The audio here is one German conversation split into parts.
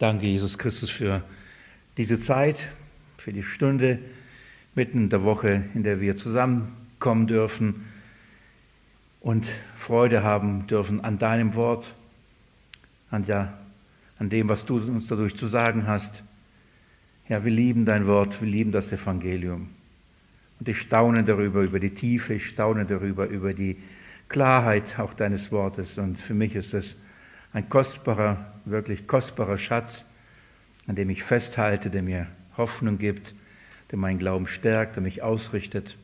Danke, Jesus Christus, für diese Zeit, für die Stunde mitten in der Woche, in der wir zusammenkommen dürfen und Freude haben dürfen an deinem Wort, an, ja, an dem, was du uns dadurch zu sagen hast. Ja, wir lieben dein Wort, wir lieben das Evangelium. Und ich staune darüber, über die Tiefe, ich staune darüber, über die Klarheit auch deines Wortes. Und für mich ist es ein kostbarer, wirklich kostbarer Schatz, an dem ich festhalte, der mir Hoffnung gibt, der meinen Glauben stärkt, der mich ausrichtet.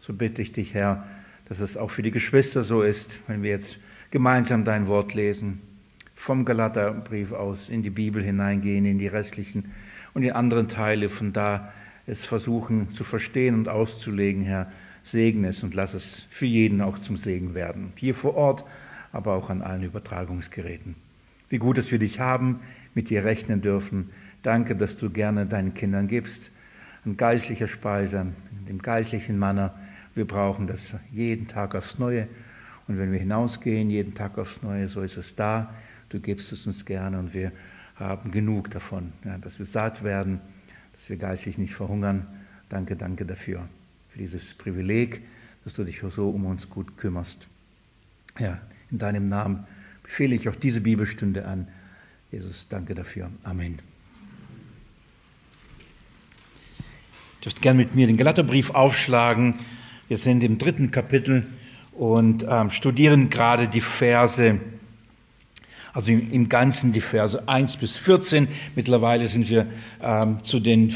So bitte ich dich, Herr, dass es auch für die Geschwister so ist, wenn wir jetzt gemeinsam dein Wort lesen, vom Galaterbrief aus in die Bibel hineingehen, in die restlichen und die anderen Teile, von da es versuchen zu verstehen und auszulegen, Herr, segne es und lass es für jeden auch zum Segen werden. Hier vor Ort, aber auch an allen Übertragungsgeräten. Wie gut, dass wir dich haben, mit dir rechnen dürfen. Danke, dass du gerne deinen Kindern gibst, an geistlicher Speise, dem geistlichen Manner. Wir brauchen das jeden Tag aufs Neue. Und wenn wir hinausgehen, jeden Tag aufs Neue, so ist es da. Du gibst es uns gerne und wir haben genug davon, ja, dass wir satt werden, dass wir geistlich nicht verhungern. Danke, danke dafür, für dieses Privileg, dass du dich so um uns gut kümmerst. Ja, in deinem Namen befehle ich auch diese Bibelstunde an. Jesus, danke dafür. Amen. Ihr dürft gerne mit mir den Galaterbrief aufschlagen. Wir sind im dritten Kapitel und ähm, studieren gerade die Verse, also im, im, Ganzen die Verse 1 bis 14. Mittlerweile sind wir ähm, zu den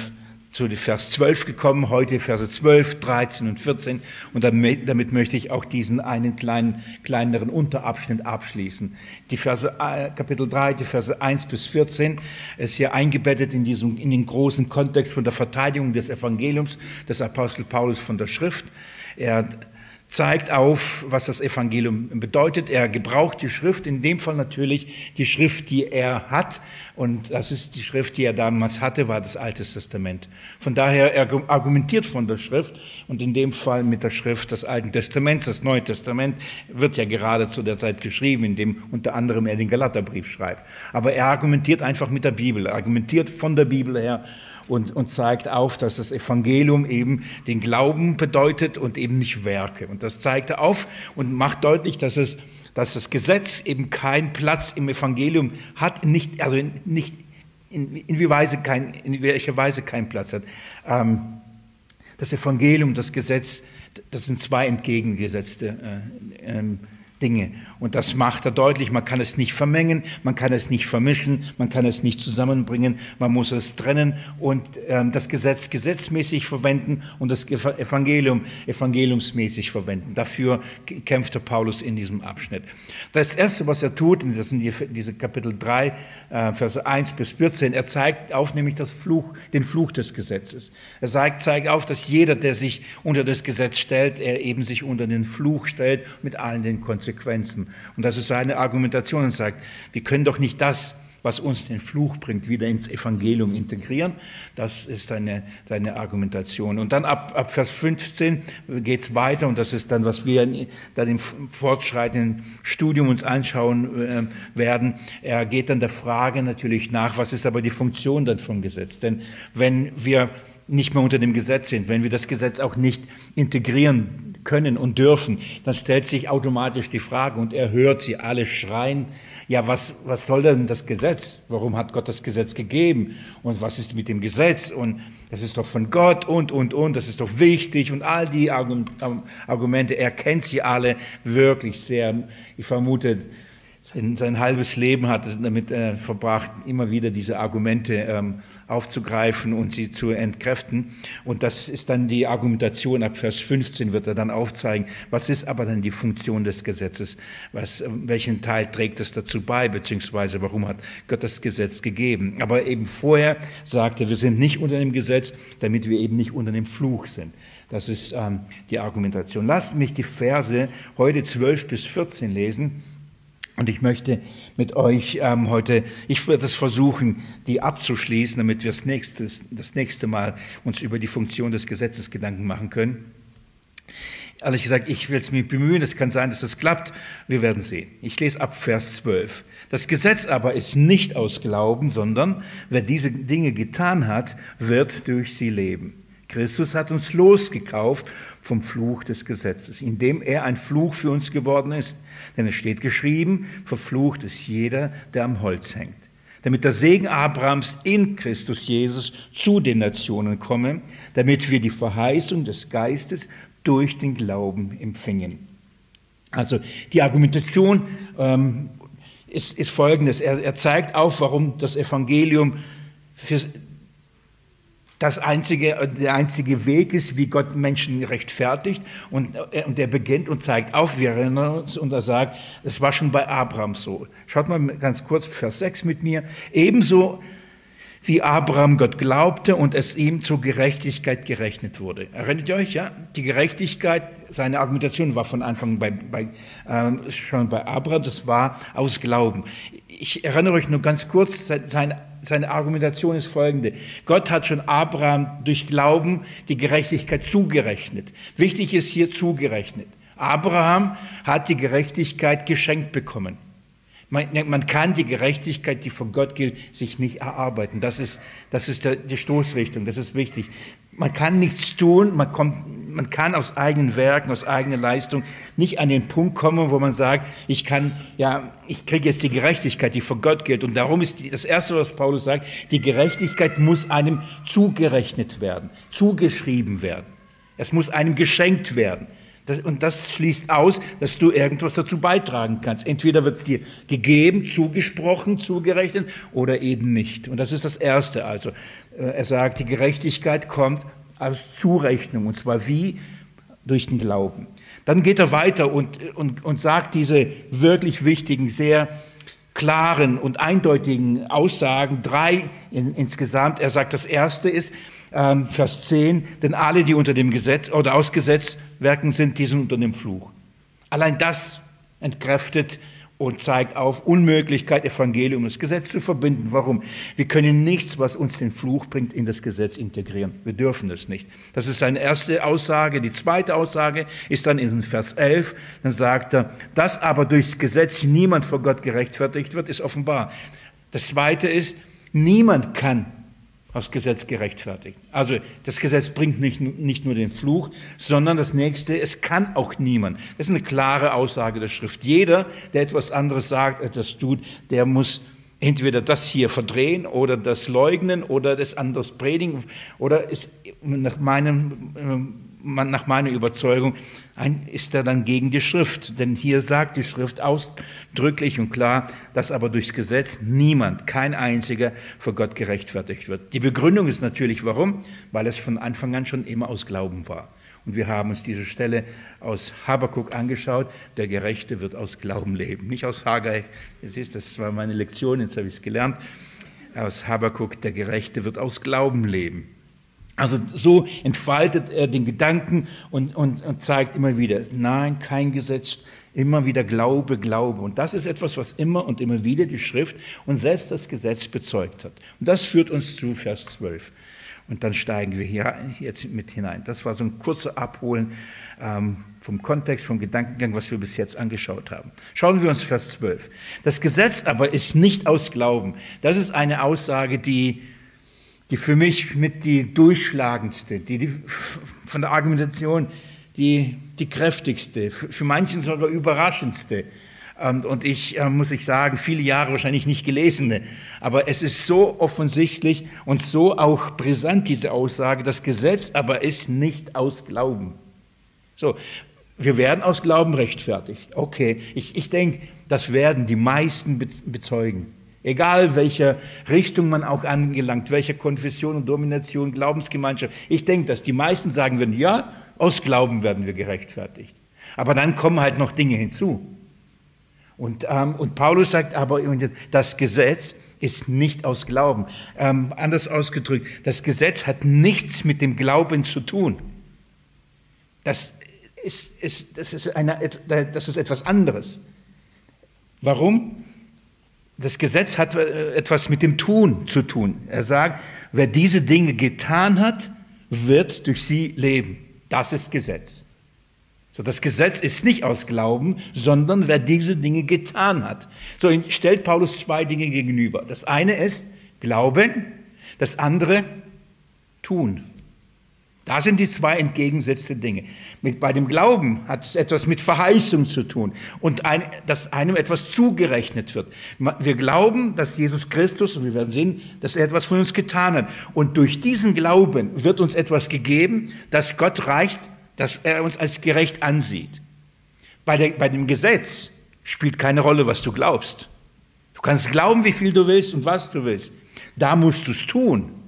zu Vers 12 gekommen, heute Verse 12, 13 und 14. Und damit, damit, möchte ich auch diesen einen kleinen, kleineren Unterabschnitt abschließen. Die Verse, äh, Kapitel 3, die Verse 1 bis 14 ist hier eingebettet in, diesem, in den großen Kontext von der Verteidigung des Evangeliums des Apostel Paulus von der Schrift. Er zeigt auf, was das Evangelium bedeutet. Er gebraucht die Schrift, in dem Fall natürlich die Schrift, die er hat. Und das ist die Schrift, die er damals hatte, war das Alte Testament. Von daher, er argumentiert von der Schrift und in dem Fall mit der Schrift des Alten Testaments. Das Neue Testament wird ja gerade zu der Zeit geschrieben, in dem unter anderem er den Galaterbrief schreibt. Aber er argumentiert einfach mit der Bibel, er argumentiert von der Bibel her und, und zeigt auf, dass das Evangelium eben den Glauben bedeutet und eben nicht Werke. Und das zeigt auf und macht deutlich, dass es dass das Gesetz eben keinen Platz im Evangelium hat, nicht, also nicht in, in, Weise kein, in welcher Weise keinen Platz hat. Ähm, das Evangelium, das Gesetz, das sind zwei entgegengesetzte äh, ähm, Dinge. Und das macht er deutlich. Man kann es nicht vermengen, man kann es nicht vermischen, man kann es nicht zusammenbringen, man muss es trennen und ähm, das Gesetz gesetzmäßig verwenden und das Evangelium evangeliumsmäßig verwenden. Dafür kämpfte Paulus in diesem Abschnitt. Das Erste, was er tut, und das sind die, diese Kapitel 3, äh, Verse 1 bis 14, er zeigt auf nämlich das Fluch, den Fluch des Gesetzes. Er zeigt, zeigt auf, dass jeder, der sich unter das Gesetz stellt, er eben sich unter den Fluch stellt mit allen den Konsequenzen Konsequenzen. Und das ist seine Argumentation und sagt, wir können doch nicht das, was uns den Fluch bringt, wieder ins Evangelium integrieren. Das ist seine, seine Argumentation. Und dann ab, ab Vers 15 geht es weiter und das ist dann, was wir dann im fortschreitenden Studium uns anschauen äh, werden. Er geht dann der Frage natürlich nach, was ist aber die Funktion dann vom Gesetz? Denn wenn wir nicht mehr unter dem Gesetz sind, wenn wir das Gesetz auch nicht integrieren können und dürfen, dann stellt sich automatisch die Frage und er hört sie alle schreien, ja, was, was soll denn das Gesetz? Warum hat Gott das Gesetz gegeben? Und was ist mit dem Gesetz? Und das ist doch von Gott und, und, und, das ist doch wichtig und all die Argumente, er kennt sie alle wirklich sehr. Ich vermute, sein, sein halbes Leben hat es damit äh, verbracht, immer wieder diese Argumente ähm, aufzugreifen und sie zu entkräften. Und das ist dann die Argumentation ab Vers 15 wird er dann aufzeigen, was ist aber dann die Funktion des Gesetzes, was, welchen Teil trägt es dazu bei, beziehungsweise warum hat Gott das Gesetz gegeben. Aber eben vorher sagte, wir sind nicht unter dem Gesetz, damit wir eben nicht unter dem Fluch sind. Das ist ähm, die Argumentation. Lasst mich die Verse heute 12 bis 14 lesen. Und ich möchte mit euch ähm, heute, ich werde es versuchen, die abzuschließen, damit wir das nächste, das nächste Mal uns über die Funktion des Gesetzes Gedanken machen können. Ehrlich gesagt, ich will es mir bemühen, es kann sein, dass es klappt. Wir werden sehen. Ich lese ab Vers 12. Das Gesetz aber ist nicht aus Glauben, sondern wer diese Dinge getan hat, wird durch sie leben. Christus hat uns losgekauft vom Fluch des Gesetzes, indem er ein Fluch für uns geworden ist. Denn es steht geschrieben, verflucht ist jeder, der am Holz hängt. Damit der Segen Abrahams in Christus Jesus zu den Nationen komme, damit wir die Verheißung des Geistes durch den Glauben empfingen. Also die Argumentation ähm, ist, ist folgendes. Er, er zeigt auf, warum das Evangelium für, das einzige, der einzige Weg ist, wie Gott Menschen rechtfertigt. Und, äh, und er beginnt und zeigt auf, wir erinnern uns, und er sagt, es war schon bei Abraham so. Schaut mal ganz kurz Vers 6 mit mir. Ebenso wie Abraham Gott glaubte und es ihm zur Gerechtigkeit gerechnet wurde. Erinnert ihr euch, ja? Die Gerechtigkeit, seine Argumentation war von Anfang bei, bei, äh, schon bei Abraham, das war aus Glauben. Ich erinnere euch nur ganz kurz, seine, seine Argumentation ist folgende. Gott hat schon Abraham durch Glauben die Gerechtigkeit zugerechnet. Wichtig ist hier zugerechnet. Abraham hat die Gerechtigkeit geschenkt bekommen. Man, man, kann die Gerechtigkeit, die von Gott gilt, sich nicht erarbeiten. Das ist, das ist der, die Stoßrichtung, das ist wichtig. Man kann nichts tun, man, kommt, man kann aus eigenen Werken, aus eigener Leistung nicht an den Punkt kommen, wo man sagt, ich kann, ja, ich kriege jetzt die Gerechtigkeit, die von Gott gilt. Und darum ist die, das Erste, was Paulus sagt, die Gerechtigkeit muss einem zugerechnet werden, zugeschrieben werden. Es muss einem geschenkt werden. Und das schließt aus, dass du irgendwas dazu beitragen kannst. Entweder wird es dir gegeben, zugesprochen, zugerechnet oder eben nicht. Und das ist das Erste. Also äh, er sagt, die Gerechtigkeit kommt aus Zurechnung. Und zwar wie? Durch den Glauben. Dann geht er weiter und, und, und sagt diese wirklich wichtigen, sehr klaren und eindeutigen Aussagen, drei in, insgesamt. Er sagt, das Erste ist, ähm, Vers 10, denn alle, die unter dem Gesetz oder ausgesetzt werken, sind diesen unter dem Fluch. Allein das entkräftet und zeigt auf Unmöglichkeit, Evangelium und das Gesetz zu verbinden. Warum? Wir können nichts, was uns den Fluch bringt, in das Gesetz integrieren. Wir dürfen es nicht. Das ist seine erste Aussage. Die zweite Aussage ist dann in Vers 11. Dann sagt er, dass aber durchs Gesetz niemand vor Gott gerechtfertigt wird, ist offenbar. Das zweite ist, niemand kann aus Gesetz gerechtfertigt. Also das Gesetz bringt nicht, nicht nur den Fluch, sondern das nächste, es kann auch niemand. Das ist eine klare Aussage der Schrift. Jeder, der etwas anderes sagt, etwas tut, der muss entweder das hier verdrehen oder das leugnen oder das anders predigen oder ist nach meinem nach meiner Überzeugung ist er dann gegen die Schrift. Denn hier sagt die Schrift ausdrücklich und klar, dass aber durchs Gesetz niemand, kein einziger vor Gott gerechtfertigt wird. Die Begründung ist natürlich warum? Weil es von Anfang an schon immer aus Glauben war. Und wir haben uns diese Stelle aus Habakuk angeschaut. Der Gerechte wird aus Glauben leben. Nicht aus Haggai. Das war meine Lektion, jetzt habe ich es gelernt. Aus Habakuk, der Gerechte wird aus Glauben leben. Also so entfaltet er den Gedanken und, und, und zeigt immer wieder, nein, kein Gesetz, immer wieder Glaube, Glaube. Und das ist etwas, was immer und immer wieder die Schrift und selbst das Gesetz bezeugt hat. Und das führt uns zu Vers 12. Und dann steigen wir hier jetzt mit hinein. Das war so ein kurzer Abholen ähm, vom Kontext, vom Gedankengang, was wir bis jetzt angeschaut haben. Schauen wir uns Vers 12. Das Gesetz aber ist nicht aus Glauben. Das ist eine Aussage, die die für mich mit die durchschlagendste, die, die von der Argumentation die, die kräftigste, für, für manchen sogar überraschendste. Und, und ich äh, muss ich sagen, viele Jahre wahrscheinlich nicht gelesene. Aber es ist so offensichtlich und so auch brisant, diese Aussage, das Gesetz aber ist nicht aus Glauben. So, wir werden aus Glauben rechtfertigt. Okay, ich, ich denke, das werden die meisten bezeugen. Egal welcher Richtung man auch angelangt, welcher Konfession und Domination, Glaubensgemeinschaft. Ich denke, dass die meisten sagen würden, ja, aus Glauben werden wir gerechtfertigt. Aber dann kommen halt noch Dinge hinzu. Und, ähm, und Paulus sagt aber, das Gesetz ist nicht aus Glauben. Ähm, anders ausgedrückt, das Gesetz hat nichts mit dem Glauben zu tun. Das ist, ist, das ist, eine, das ist etwas anderes. Warum? Das Gesetz hat äh, etwas mit dem Tun zu tun. Er sagt, wer diese Dinge getan hat, wird durch sie leben. Das ist Gesetz. So, das Gesetz ist nicht aus Glauben, sondern wer diese Dinge getan hat. So stellt Paulus zwei Dinge gegenüber. Das eine ist Glauben, das andere Tun. Da sind die zwei entgegengesetzte Dinge. Mit, bei dem Glauben hat es etwas mit Verheißung zu tun und ein, dass einem etwas zugerechnet wird. Wir glauben, dass Jesus Christus, und wir werden sehen, dass er etwas von uns getan hat. Und durch diesen Glauben wird uns etwas gegeben, dass Gott reicht, dass er uns als gerecht ansieht. Bei, der, bei dem Gesetz spielt keine Rolle, was du glaubst. Du kannst glauben, wie viel du willst und was du willst. Da musst du es tun.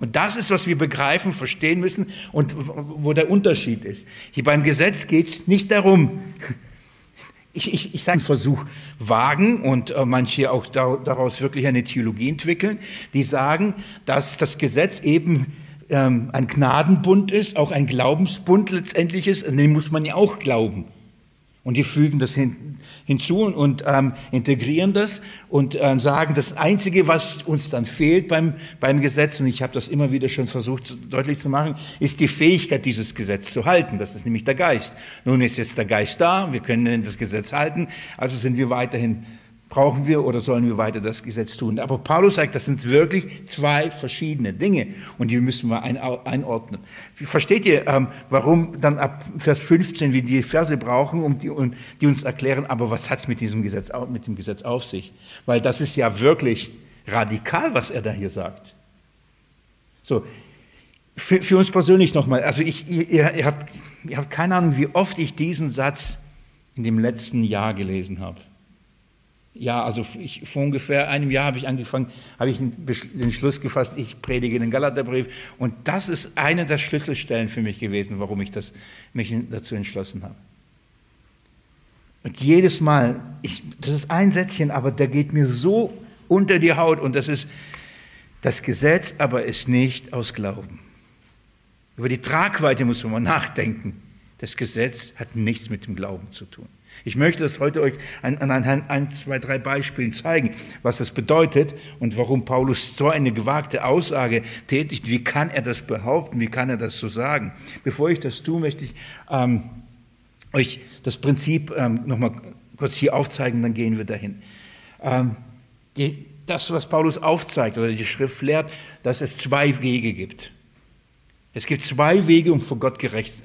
Und das ist, was wir begreifen, verstehen müssen und wo der Unterschied ist. Hier beim Gesetz geht es nicht darum, ich, ich, ich sage Versuch wagen und äh, manche auch da, daraus wirklich eine Theologie entwickeln, die sagen, dass das Gesetz eben ähm, ein Gnadenbund ist, auch ein Glaubensbund letztendlich ist, an den muss man ja auch glauben. Und die fügen das hin, hinzu und, ähm, integrieren das und äh, sagen, das Einzige, was uns dann fehlt beim, beim Gesetz, und ich habe das immer wieder schon versucht deutlich zu machen, ist die Fähigkeit, dieses Gesetz zu halten. Das ist nämlich der Geist. Nun ist jetzt der Geist da, wir können das Gesetz halten, also sind wir weiterhin Brauchen wir oder sollen wir weiter das Gesetz tun? Aber Paulus sagt, das sind wirklich zwei verschiedene Dinge und die müssen wir einordnen. Versteht ihr, ähm, warum dann ab Vers 15 wir die Verse brauchen, um die, die uns erklären, aber was hat es mit diesem Gesetz, mit dem Gesetz auf sich? Weil das ist ja wirklich radikal, was er da hier sagt. So, für, für uns persönlich nochmal, also ich, ihr, ihr, habt, ihr habt keine Ahnung, wie oft ich diesen Satz in dem letzten Jahr gelesen habe. Ja, also ich, vor ungefähr einem Jahr habe ich angefangen, habe ich den Schluss gefasst, ich predige den Galaterbrief. Und das ist eine der Schlüsselstellen für mich gewesen, warum ich das, mich dazu entschlossen habe. Und jedes Mal, ich, das ist ein Sätzchen, aber der geht mir so unter die Haut. Und das ist, das Gesetz aber ist nicht aus Glauben. Über die Tragweite muss man mal nachdenken. Das Gesetz hat nichts mit dem Glauben zu tun. Ich möchte das heute euch an, an ein, zwei, drei Beispielen zeigen, was das bedeutet und warum Paulus so eine gewagte Aussage tätigt. Wie kann er das behaupten? Wie kann er das so sagen? Bevor ich das tue, möchte ich ähm, euch das Prinzip ähm, nochmal kurz hier aufzeigen, dann gehen wir dahin. Ähm, die, das, was Paulus aufzeigt oder die Schrift lehrt, dass es zwei Wege gibt. Es gibt zwei Wege, um vor Gott gerecht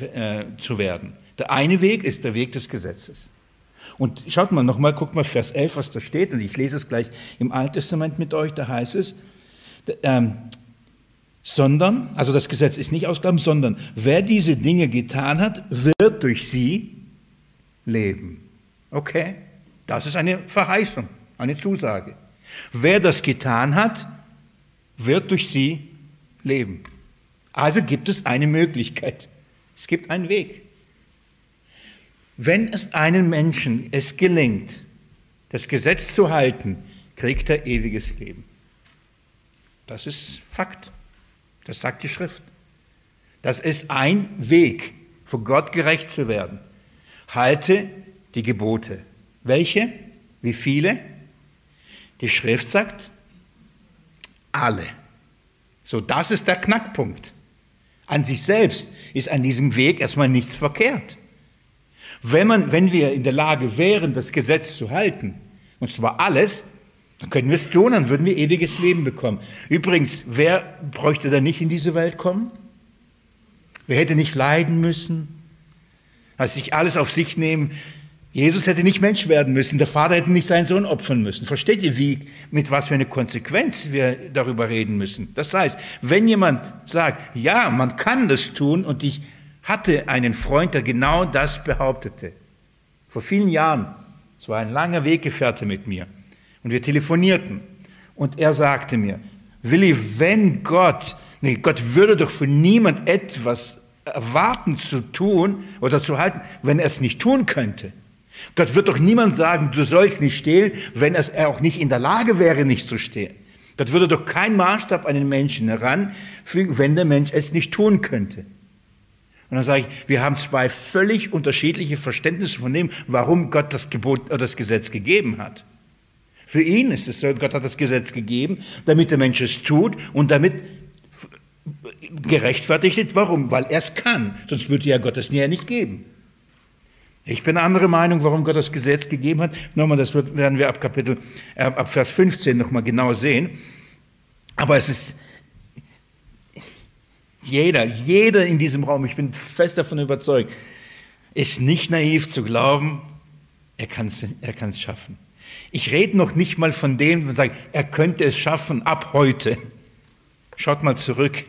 äh, zu werden. Der eine Weg ist der Weg des Gesetzes. Und schaut mal nochmal, guckt mal Vers 11, was da steht, und ich lese es gleich im Alten Testament mit euch, da heißt es, ähm, sondern, also das Gesetz ist nicht ausgaben, sondern wer diese Dinge getan hat, wird durch sie leben. Okay, das ist eine Verheißung, eine Zusage. Wer das getan hat, wird durch sie leben. Also gibt es eine Möglichkeit. Es gibt einen Weg. Wenn es einem Menschen es gelingt, das Gesetz zu halten, kriegt er ewiges Leben. Das ist Fakt. Das sagt die Schrift. Das ist ein Weg, vor Gott gerecht zu werden. Halte die Gebote. Welche? Wie viele? Die Schrift sagt, alle. So, das ist der Knackpunkt. An sich selbst ist an diesem Weg erstmal nichts verkehrt. Wenn, man, wenn wir in der Lage wären, das Gesetz zu halten, und zwar alles, dann könnten wir es tun, dann würden wir ewiges Leben bekommen. Übrigens, wer bräuchte da nicht in diese Welt kommen? Wer hätte nicht leiden müssen? Also sich alles auf sich nehmen. Jesus hätte nicht Mensch werden müssen, der Vater hätte nicht seinen Sohn opfern müssen. Versteht ihr, wie, mit was für eine Konsequenz wir darüber reden müssen? Das heißt, wenn jemand sagt, ja, man kann das tun und ich hatte einen Freund, der genau das behauptete. Vor vielen Jahren. Es war ein langer Weggefährte mit mir. Und wir telefonierten. Und er sagte mir, Willi, wenn Gott, nee, Gott würde doch von niemand etwas erwarten zu tun oder zu halten, wenn er es nicht tun könnte. Gott wird doch niemand sagen, du sollst nicht stehlen, wenn er auch nicht in der Lage wäre, nicht zu stehlen. Gott würde doch keinen Maßstab an den Menschen heranfügen, wenn der Mensch es nicht tun könnte. Und dann sage ich, wir haben zwei völlig unterschiedliche Verständnisse von dem, warum Gott das Gebot oder das Gesetz gegeben hat. Für ihn ist es so, Gott hat das Gesetz gegeben, damit der Mensch es tut und damit gerechtfertigt ist. Warum? Weil er es kann. Sonst würde ja Gott es ja nicht geben. Ich bin eine andere Meinung, warum Gott das Gesetz gegeben hat. Nochmal, das werden wir ab Kapitel, äh, ab Vers 15 nochmal genau sehen. Aber es ist jeder, jeder in diesem Raum, ich bin fest davon überzeugt, ist nicht naiv zu glauben, er kann es er kann's schaffen. Ich rede noch nicht mal von dem, der sagt, er könnte es schaffen ab heute. Schaut mal zurück.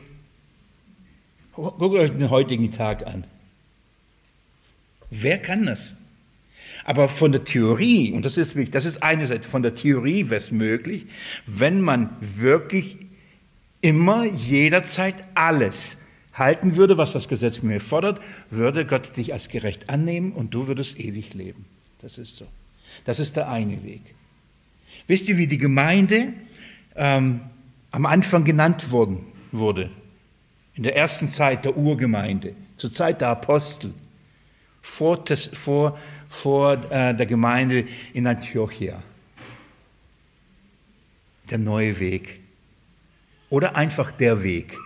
Guckt euch den heutigen Tag an. Wer kann das? Aber von der Theorie, und das ist wichtig, das ist eine Seite, von der Theorie wäre es möglich, wenn man wirklich immer, jederzeit alles halten würde, was das Gesetz mir fordert, würde Gott dich als gerecht annehmen und du würdest ewig leben. Das ist so. Das ist der eine Weg. Wisst ihr, wie die Gemeinde ähm, am Anfang genannt worden, wurde? In der ersten Zeit der Urgemeinde, zur Zeit der Apostel, vor, vor, vor äh, der Gemeinde in Antiochia. Der neue Weg. Oder einfach der Weg.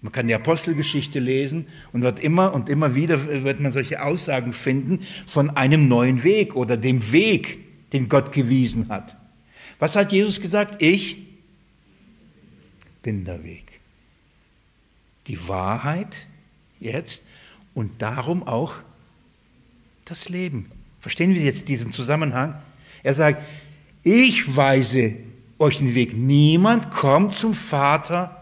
Man kann die Apostelgeschichte lesen und wird immer und immer wieder wird man solche Aussagen finden von einem neuen Weg oder dem Weg, den Gott gewiesen hat. Was hat Jesus gesagt? Ich bin der Weg. Die Wahrheit jetzt und darum auch das Leben. Verstehen wir jetzt diesen Zusammenhang? Er sagt, ich weise euch den Weg. Niemand kommt zum Vater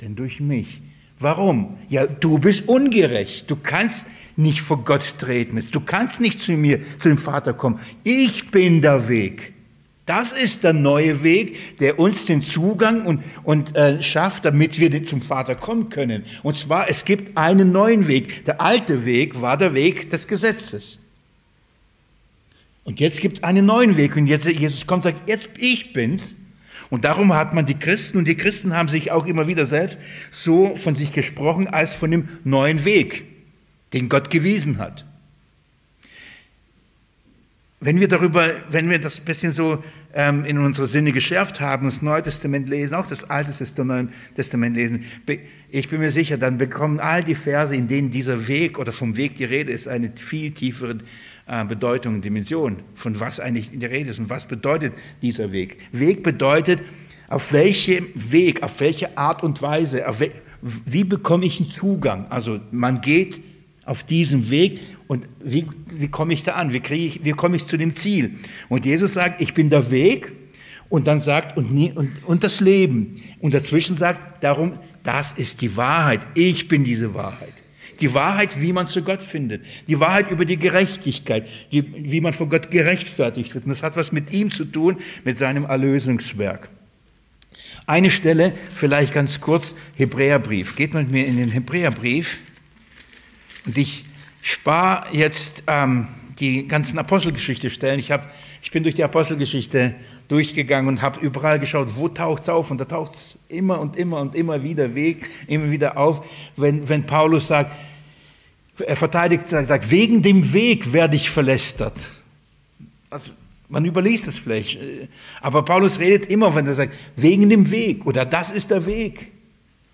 denn durch mich. Warum? Ja, du bist ungerecht. Du kannst nicht vor Gott treten. Du kannst nicht zu mir, zu dem Vater kommen. Ich bin der Weg. Das ist der neue Weg, der uns den Zugang und, und äh, schafft, damit wir zum Vater kommen können. Und zwar, es gibt einen neuen Weg. Der alte Weg war der Weg des Gesetzes. Und jetzt gibt es einen neuen Weg. Und jetzt Jesus kommt und sagt, jetzt ich bin's. Und darum hat man die Christen, und die Christen haben sich auch immer wieder selbst so von sich gesprochen als von dem neuen Weg, den Gott gewiesen hat. Wenn wir darüber, wenn wir das ein bisschen so ähm, in unsere Sinne geschärft haben, das Neue Testament lesen, auch das Alte Testament lesen, ich bin mir sicher, dann bekommen all die Verse, in denen dieser Weg oder vom Weg die Rede ist, eine viel tiefere Bedeutung, Dimension, von was eigentlich in der Rede ist und was bedeutet dieser Weg. Weg bedeutet, auf welchem Weg, auf welche Art und Weise, we wie bekomme ich einen Zugang? Also man geht auf diesem Weg und wie, wie komme ich da an? Wie, ich, wie komme ich zu dem Ziel? Und Jesus sagt, ich bin der Weg und dann sagt, und, nie, und, und das Leben. Und dazwischen sagt, darum, das ist die Wahrheit. Ich bin diese Wahrheit. Die Wahrheit, wie man zu Gott findet. Die Wahrheit über die Gerechtigkeit, die, wie man vor Gott gerechtfertigt wird. Und das hat was mit ihm zu tun, mit seinem Erlösungswerk. Eine Stelle, vielleicht ganz kurz, Hebräerbrief. Geht mit mir in den Hebräerbrief. Und ich spare jetzt ähm, die ganzen Apostelgeschichte stellen. Ich, hab, ich bin durch die Apostelgeschichte durchgegangen und habe überall geschaut, wo taucht es auf. Und da taucht es immer und immer und immer wieder weg, immer wieder auf, wenn, wenn Paulus sagt, er verteidigt, sagt, wegen dem Weg werde ich verlästert. Also, man überliest es vielleicht. Aber Paulus redet immer, wenn er sagt, wegen dem Weg oder das ist der Weg.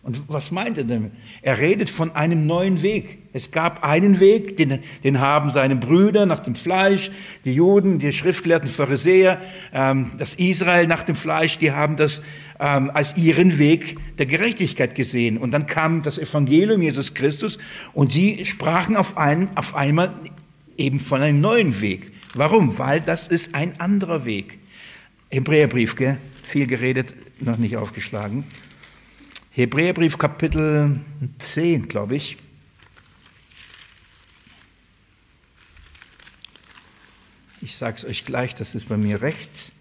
Und was meint er damit? Er redet von einem neuen Weg. Es gab einen Weg, den, den haben seine Brüder nach dem Fleisch, die Juden, die schriftgelehrten Pharisäer, ähm, das Israel nach dem Fleisch, die haben das ähm, als ihren Weg der Gerechtigkeit gesehen. Und dann kam das Evangelium Jesus Christus und sie sprachen auf, einen, auf einmal eben von einem neuen Weg. Warum? Weil das ist ein anderer Weg. Hebräerbrief, gell? viel geredet, noch nicht aufgeschlagen. Hebräerbrief Kapitel 10, glaube ich. Ich sage es euch gleich, das ist bei mir rechts.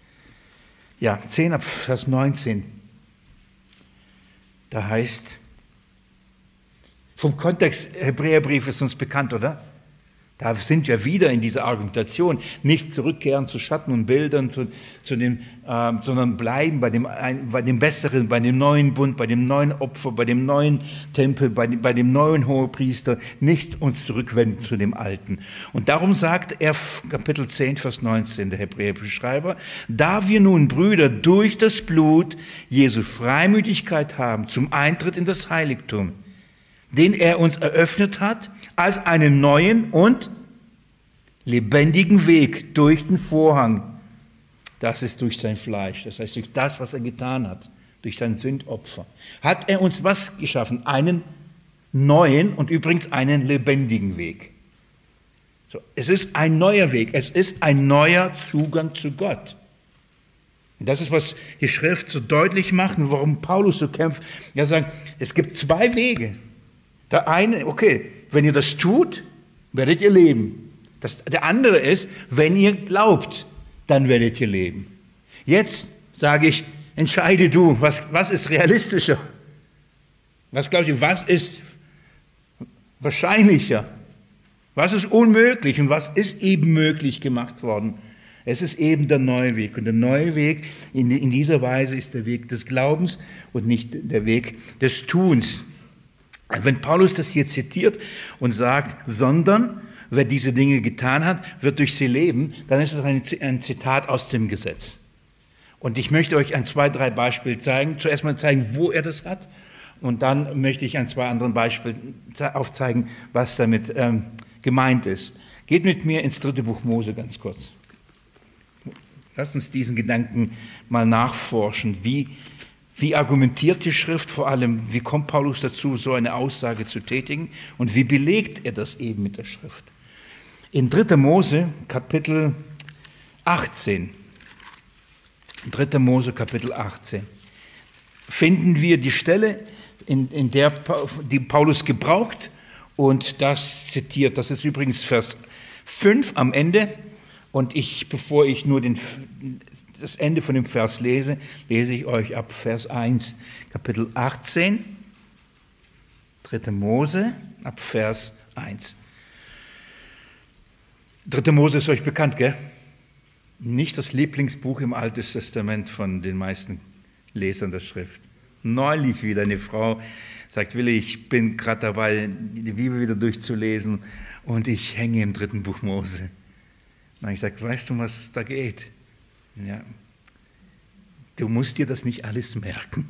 Ja, 10 ab Vers 19. Da heißt, vom Kontext Hebräerbrief ist uns bekannt, oder? Da sind wir wieder in dieser Argumentation. Nicht zurückkehren zu Schatten und Bildern, zu, zu dem, äh, sondern bleiben bei dem, bei dem Besseren, bei dem neuen Bund, bei dem neuen Opfer, bei dem neuen Tempel, bei, bei dem neuen Hohepriester. Nicht uns zurückwenden zu dem Alten. Und darum sagt er, Kapitel 10, Vers 19, der hebräische Schreiber, da wir nun, Brüder, durch das Blut Jesu Freimütigkeit haben zum Eintritt in das Heiligtum, den er uns eröffnet hat, als einen neuen und lebendigen Weg durch den Vorhang. Das ist durch sein Fleisch, das heißt durch das, was er getan hat, durch sein Sündopfer. Hat er uns was geschaffen? Einen neuen und übrigens einen lebendigen Weg. So, es ist ein neuer Weg, es ist ein neuer Zugang zu Gott. Und das ist, was die Schrift so deutlich macht und warum Paulus so kämpft. Er sagt, es gibt zwei Wege. Der eine, okay, wenn ihr das tut, werdet ihr leben. Das, der andere ist, wenn ihr glaubt, dann werdet ihr leben. Jetzt sage ich, entscheide du, was, was ist realistischer? Was glaubt ihr, was ist wahrscheinlicher? Was ist unmöglich und was ist eben möglich gemacht worden? Es ist eben der neue Weg. Und der neue Weg in, in dieser Weise ist der Weg des Glaubens und nicht der Weg des Tuns. Wenn Paulus das hier zitiert und sagt, sondern wer diese Dinge getan hat, wird durch sie leben, dann ist es ein Zitat aus dem Gesetz. Und ich möchte euch ein, zwei, drei Beispiele zeigen. Zuerst mal zeigen, wo er das hat. Und dann möchte ich an zwei anderen Beispielen aufzeigen, was damit ähm, gemeint ist. Geht mit mir ins dritte Buch Mose ganz kurz. Lasst uns diesen Gedanken mal nachforschen. Wie wie argumentiert die Schrift vor allem? Wie kommt Paulus dazu, so eine Aussage zu tätigen? Und wie belegt er das eben mit der Schrift? In 3. Mose, Kapitel 18, 3. Mose, Kapitel 18, finden wir die Stelle, in, in der die Paulus gebraucht und das zitiert. Das ist übrigens Vers 5 am Ende. Und ich, bevor ich nur den das Ende von dem Vers lese, lese ich euch ab Vers 1, Kapitel 18, 3. Mose, ab Vers 1. 3. Mose ist euch bekannt, gell? Nicht das Lieblingsbuch im Alten Testament von den meisten Lesern der Schrift. Neulich wieder eine Frau sagt, Willi, ich bin gerade dabei, die Bibel wieder durchzulesen und ich hänge im dritten Buch Mose. Und ich sage, weißt du, was da geht? Ja. Du musst dir das nicht alles merken.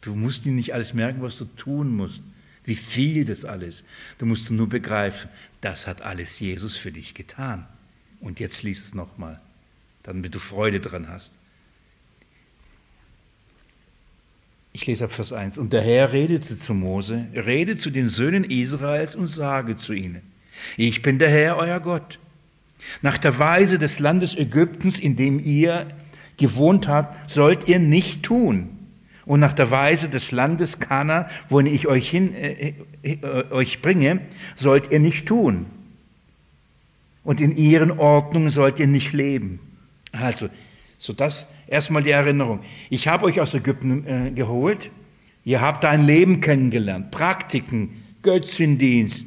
Du musst dir nicht alles merken, was du tun musst, wie viel das alles. Du musst nur begreifen, das hat alles Jesus für dich getan. Und jetzt lies es nochmal, damit du Freude dran hast. Ich lese ab Vers 1. Und der Herr redete zu Mose, rede zu den Söhnen Israels und sage zu ihnen, ich bin der Herr, euer Gott nach der Weise des Landes Ägyptens, in dem ihr gewohnt habt, sollt ihr nicht tun. Und nach der Weise des Landes Kana, wohin ich euch, hin, äh, äh, euch bringe, sollt ihr nicht tun. Und in ihren Ordnungen sollt ihr nicht leben. Also, so das erstmal die Erinnerung. Ich habe euch aus Ägypten äh, geholt. Ihr habt ein Leben kennengelernt, Praktiken, Götzendienst,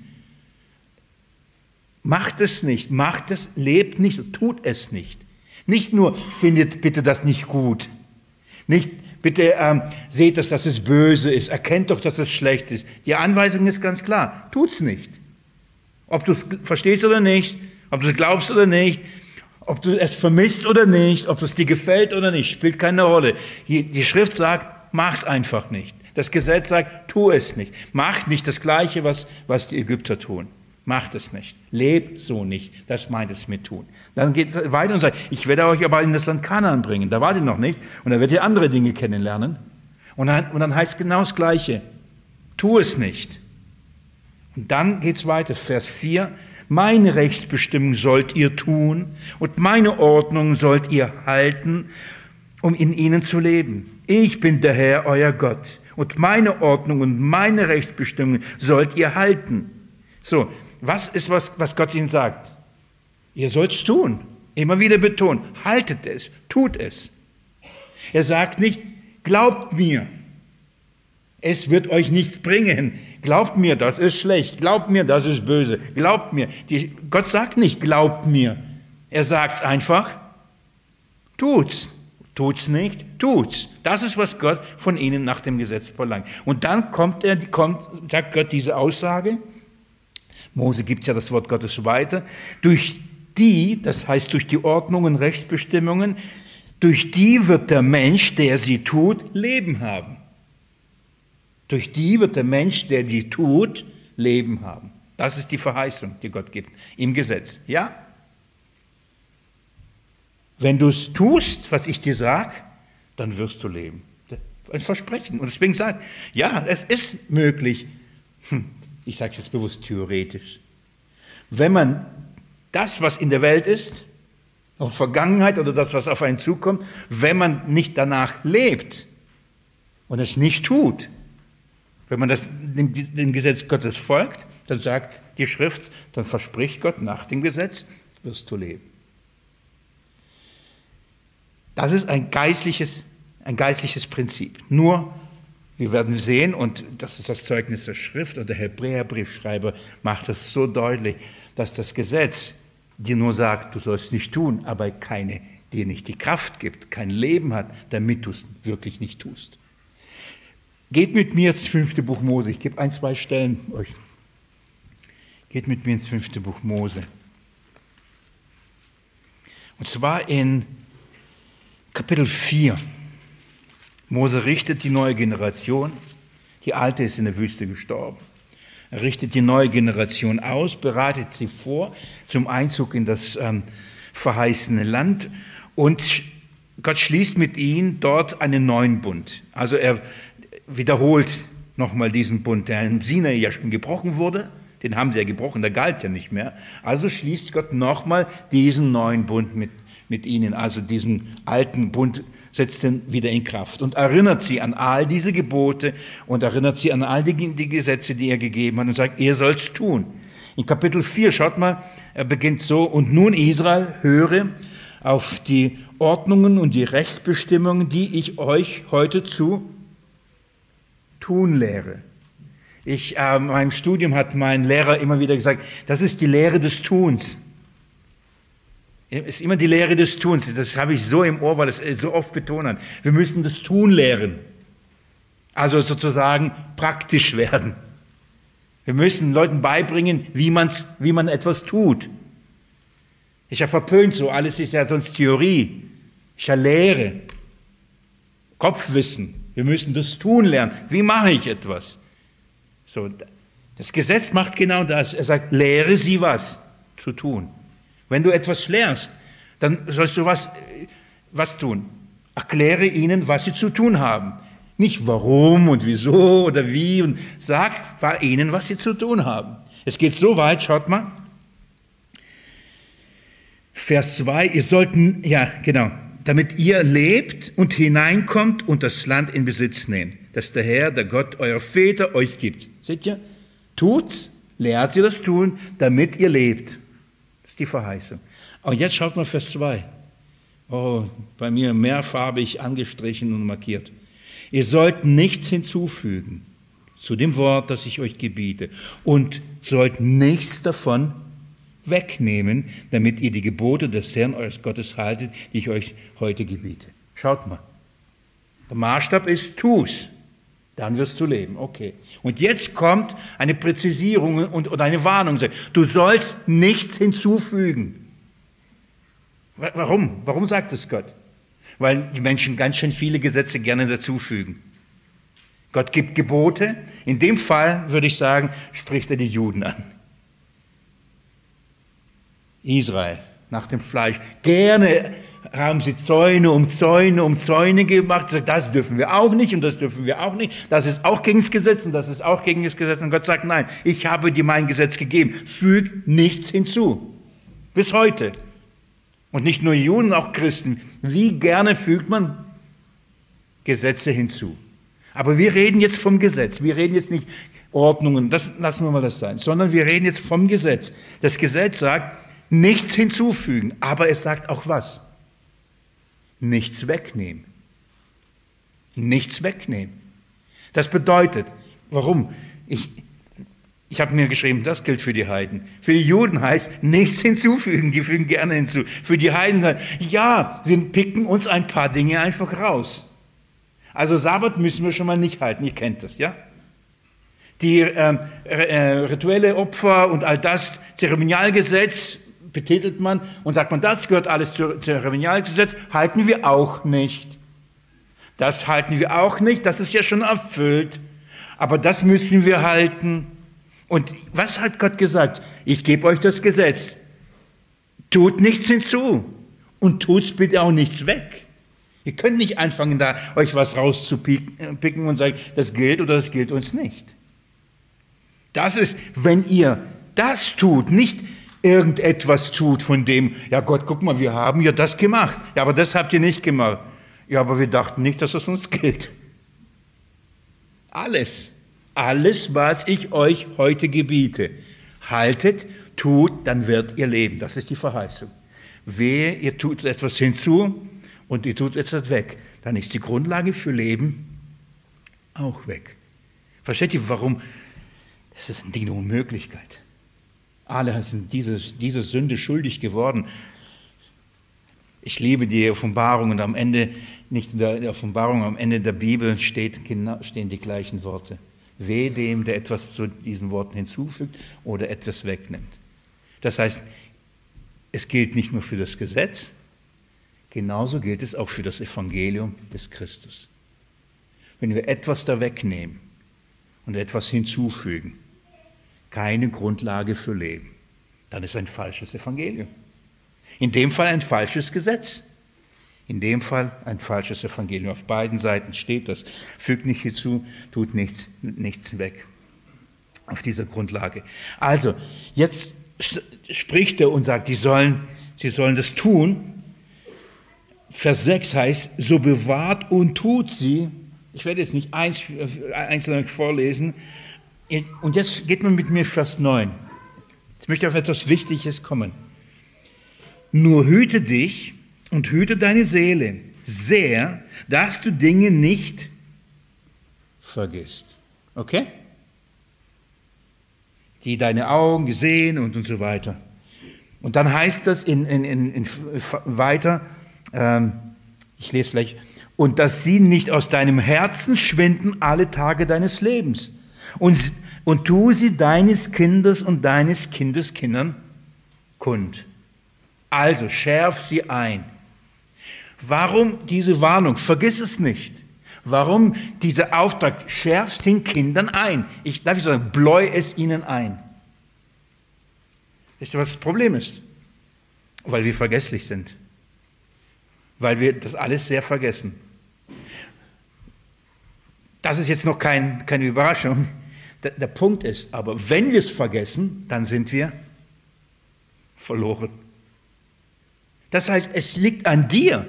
Macht es nicht, macht es, lebt nicht, tut es nicht. Nicht nur findet bitte das nicht gut. Nicht bitte ähm, seht es, dass es böse ist, erkennt doch, dass es schlecht ist. Die Anweisung ist ganz klar, tut's nicht. Ob du es verstehst oder nicht, ob du es glaubst oder nicht, ob du es vermisst oder nicht, ob es dir gefällt oder nicht, spielt keine Rolle. Die Schrift sagt, mach's einfach nicht. Das Gesetz sagt, tu es nicht. Mach nicht das Gleiche, was, was die Ägypter tun. Macht es nicht. Lebt so nicht. Das meint es mit tun. Dann geht es weiter und sagt, ich werde euch aber in das Land Kanaan bringen. Da wart ihr noch nicht. Und da werdet ihr andere Dinge kennenlernen. Und dann, und dann heißt genau das Gleiche. Tu es nicht. Und dann geht es weiter. Vers 4. Meine Rechtsbestimmung sollt ihr tun und meine Ordnung sollt ihr halten, um in ihnen zu leben. Ich bin der Herr, euer Gott. Und meine Ordnung und meine Rechtsbestimmung sollt ihr halten. So, was ist, was, was Gott ihnen sagt? Ihr sollt es tun. Immer wieder betonen. Haltet es, tut es. Er sagt nicht, glaubt mir. Es wird euch nichts bringen. Glaubt mir, das ist schlecht. Glaubt mir, das ist böse. Glaubt mir. Die, Gott sagt nicht, glaubt mir. Er sagt einfach, tut's. Tut's nicht, tut's. Das ist, was Gott von ihnen nach dem Gesetz verlangt. Und dann kommt er, kommt, sagt Gott diese Aussage. Mose gibt ja das Wort Gottes weiter. Durch die, das heißt durch die Ordnungen, Rechtsbestimmungen, durch die wird der Mensch, der sie tut, Leben haben. Durch die wird der Mensch, der die tut, Leben haben. Das ist die Verheißung, die Gott gibt im Gesetz. Ja? Wenn du es tust, was ich dir sage, dann wirst du leben. Ein Versprechen. Und deswegen sagt, ja, es ist möglich. Hm, ich sage jetzt bewusst theoretisch. Wenn man das, was in der Welt ist, auch Vergangenheit oder das, was auf einen zukommt, wenn man nicht danach lebt und es nicht tut, wenn man das, dem, dem Gesetz Gottes folgt, dann sagt die Schrift, dann verspricht Gott nach dem Gesetz, wirst du leben. Das ist ein geistliches, ein geistliches Prinzip. Nur, wir werden sehen, und das ist das Zeugnis der Schrift, und der Hebräerbriefschreiber macht es so deutlich, dass das Gesetz dir nur sagt, du sollst nicht tun, aber keine, dir nicht die Kraft gibt, kein Leben hat, damit du es wirklich nicht tust. Geht mit mir ins fünfte Buch Mose. Ich gebe ein, zwei Stellen euch. Geht mit mir ins fünfte Buch Mose. Und zwar in Kapitel 4. Mose richtet die neue Generation. Die alte ist in der Wüste gestorben. Er richtet die neue Generation aus, bereitet sie vor zum Einzug in das ähm, verheißene Land und Gott schließt mit ihnen dort einen neuen Bund. Also er wiederholt nochmal diesen Bund, der im Sinai ja schon gebrochen wurde. Den haben sie ja gebrochen, der galt ja nicht mehr. Also schließt Gott nochmal diesen neuen Bund mit, mit ihnen, also diesen alten Bund setzt ihn wieder in Kraft und erinnert sie an all diese Gebote und erinnert sie an all die, die Gesetze, die er gegeben hat und sagt, ihr sollt's tun. In Kapitel 4, schaut mal, er beginnt so, und nun Israel, höre auf die Ordnungen und die Rechtsbestimmungen, die ich euch heute zu tun lehre. Ich, äh, in meinem Studium hat mein Lehrer immer wieder gesagt, das ist die Lehre des Tuns. Es ist immer die Lehre des Tuns. Das habe ich so im Ohr, weil das so oft betont hat. Wir müssen das Tun lehren. Also sozusagen praktisch werden. Wir müssen Leuten beibringen, wie, man's, wie man etwas tut. Ich ja verpönt so, alles ist ja sonst Theorie. Ich ja Lehre, Kopfwissen. Wir müssen das tun lernen. Wie mache ich etwas? So, das Gesetz macht genau das. Er sagt, lehre sie was zu tun. Wenn du etwas lernst, dann sollst du was, was tun. Erkläre ihnen, was sie zu tun haben. Nicht warum und wieso oder wie und sag ihnen, was sie zu tun haben. Es geht so weit, schaut mal. Vers 2, ihr sollten, ja, genau, damit ihr lebt und hineinkommt und das Land in Besitz nehmt, das der Herr, der Gott eurer Väter euch gibt. Seht ihr? Tut's, lehrt sie das tun, damit ihr lebt. Das ist die Verheißung. Und jetzt schaut mal Vers 2. Oh, bei mir mehrfarbig angestrichen und markiert. Ihr sollt nichts hinzufügen zu dem Wort, das ich euch gebiete, und sollt nichts davon wegnehmen, damit ihr die Gebote des Herrn eures Gottes haltet, die ich euch heute gebiete. Schaut mal. Der Maßstab ist, tu's. Dann wirst du leben. Okay. Und jetzt kommt eine Präzisierung und, und eine Warnung. Du sollst nichts hinzufügen. Warum? Warum sagt es Gott? Weil die Menschen ganz schön viele Gesetze gerne dazufügen. Gott gibt Gebote. In dem Fall würde ich sagen, spricht er die Juden an. Israel nach dem Fleisch. Gerne haben sie Zäune um Zäune um Zäune gemacht. Das dürfen wir auch nicht und das dürfen wir auch nicht. Das ist auch gegen das Gesetz und das ist auch gegen das Gesetz. Und Gott sagt, nein, ich habe dir mein Gesetz gegeben. Füg nichts hinzu. Bis heute. Und nicht nur Juden, auch Christen. Wie gerne fügt man Gesetze hinzu. Aber wir reden jetzt vom Gesetz. Wir reden jetzt nicht Ordnungen, das lassen wir mal das sein, sondern wir reden jetzt vom Gesetz. Das Gesetz sagt, nichts hinzufügen, aber es sagt auch was? Nichts wegnehmen. Nichts wegnehmen. Das bedeutet, warum? Ich, ich habe mir geschrieben, das gilt für die Heiden. Für die Juden heißt nichts hinzufügen, die fügen gerne hinzu. Für die Heiden, ja, wir picken uns ein paar Dinge einfach raus. Also Sabbat müssen wir schon mal nicht halten, ihr kennt das, ja? Die ähm, äh, rituelle Opfer und all das, Zeremonialgesetz betitelt man und sagt man, das gehört alles zum Zeremonialgesetz, halten wir auch nicht. Das halten wir auch nicht, das ist ja schon erfüllt. Aber das müssen wir halten. Und was hat Gott gesagt? Ich gebe euch das Gesetz. Tut nichts hinzu und tut's bitte auch nichts weg. Ihr könnt nicht anfangen, da euch was rauszupicken und sagen, das gilt oder das gilt uns nicht. Das ist, wenn ihr das tut, nicht irgendetwas tut von dem, ja Gott, guck mal, wir haben ja das gemacht. Ja, aber das habt ihr nicht gemacht. Ja, aber wir dachten nicht, dass es uns gilt. Alles. Alles, was ich euch heute gebiete, haltet, tut, dann wird ihr leben. Das ist die Verheißung. Wehe, ihr tut etwas hinzu und ihr tut etwas weg, dann ist die Grundlage für Leben auch weg. Versteht ihr, warum? Das ist eine Unmöglichkeit. Alle sind dieser diese Sünde schuldig geworden. Ich liebe die Offenbarung und am Ende, nicht in der Offenbarung, am Ende der Bibel steht, genau, stehen die gleichen Worte. Weh dem, der etwas zu diesen Worten hinzufügt oder etwas wegnimmt. Das heißt, es gilt nicht nur für das Gesetz, genauso gilt es auch für das Evangelium des Christus. Wenn wir etwas da wegnehmen und etwas hinzufügen, keine Grundlage für Leben, dann ist ein falsches Evangelium. In dem Fall ein falsches Gesetz. In dem Fall ein falsches Evangelium. Auf beiden Seiten steht das. Fügt nicht hinzu, tut nichts, nichts weg. Auf dieser Grundlage. Also, jetzt spricht er und sagt, die sollen, sie sollen das tun. Vers 6 heißt, so bewahrt und tut sie. Ich werde jetzt nicht einzeln vorlesen. Und jetzt geht man mit mir Vers 9. Ich möchte auf etwas Wichtiges kommen. Nur hüte dich und hüte deine Seele sehr, dass du Dinge nicht vergisst. Okay? Die deine Augen gesehen und, und so weiter. Und dann heißt das in, in, in, in weiter, ähm, ich lese vielleicht, und dass sie nicht aus deinem Herzen schwinden alle Tage deines Lebens. Und, und tu sie deines Kindes und deines Kindeskindern kund. Also schärf sie ein. Warum diese Warnung? Vergiss es nicht. Warum dieser Auftrag? Schärfst den Kindern ein. Ich darf ich sagen, bläu es ihnen ein. Wisst ihr, was das Problem ist? Weil wir vergesslich sind. Weil wir das alles sehr vergessen. Das ist jetzt noch kein, keine Überraschung. Der, der Punkt ist aber, wenn wir es vergessen, dann sind wir verloren. Das heißt, es liegt an dir.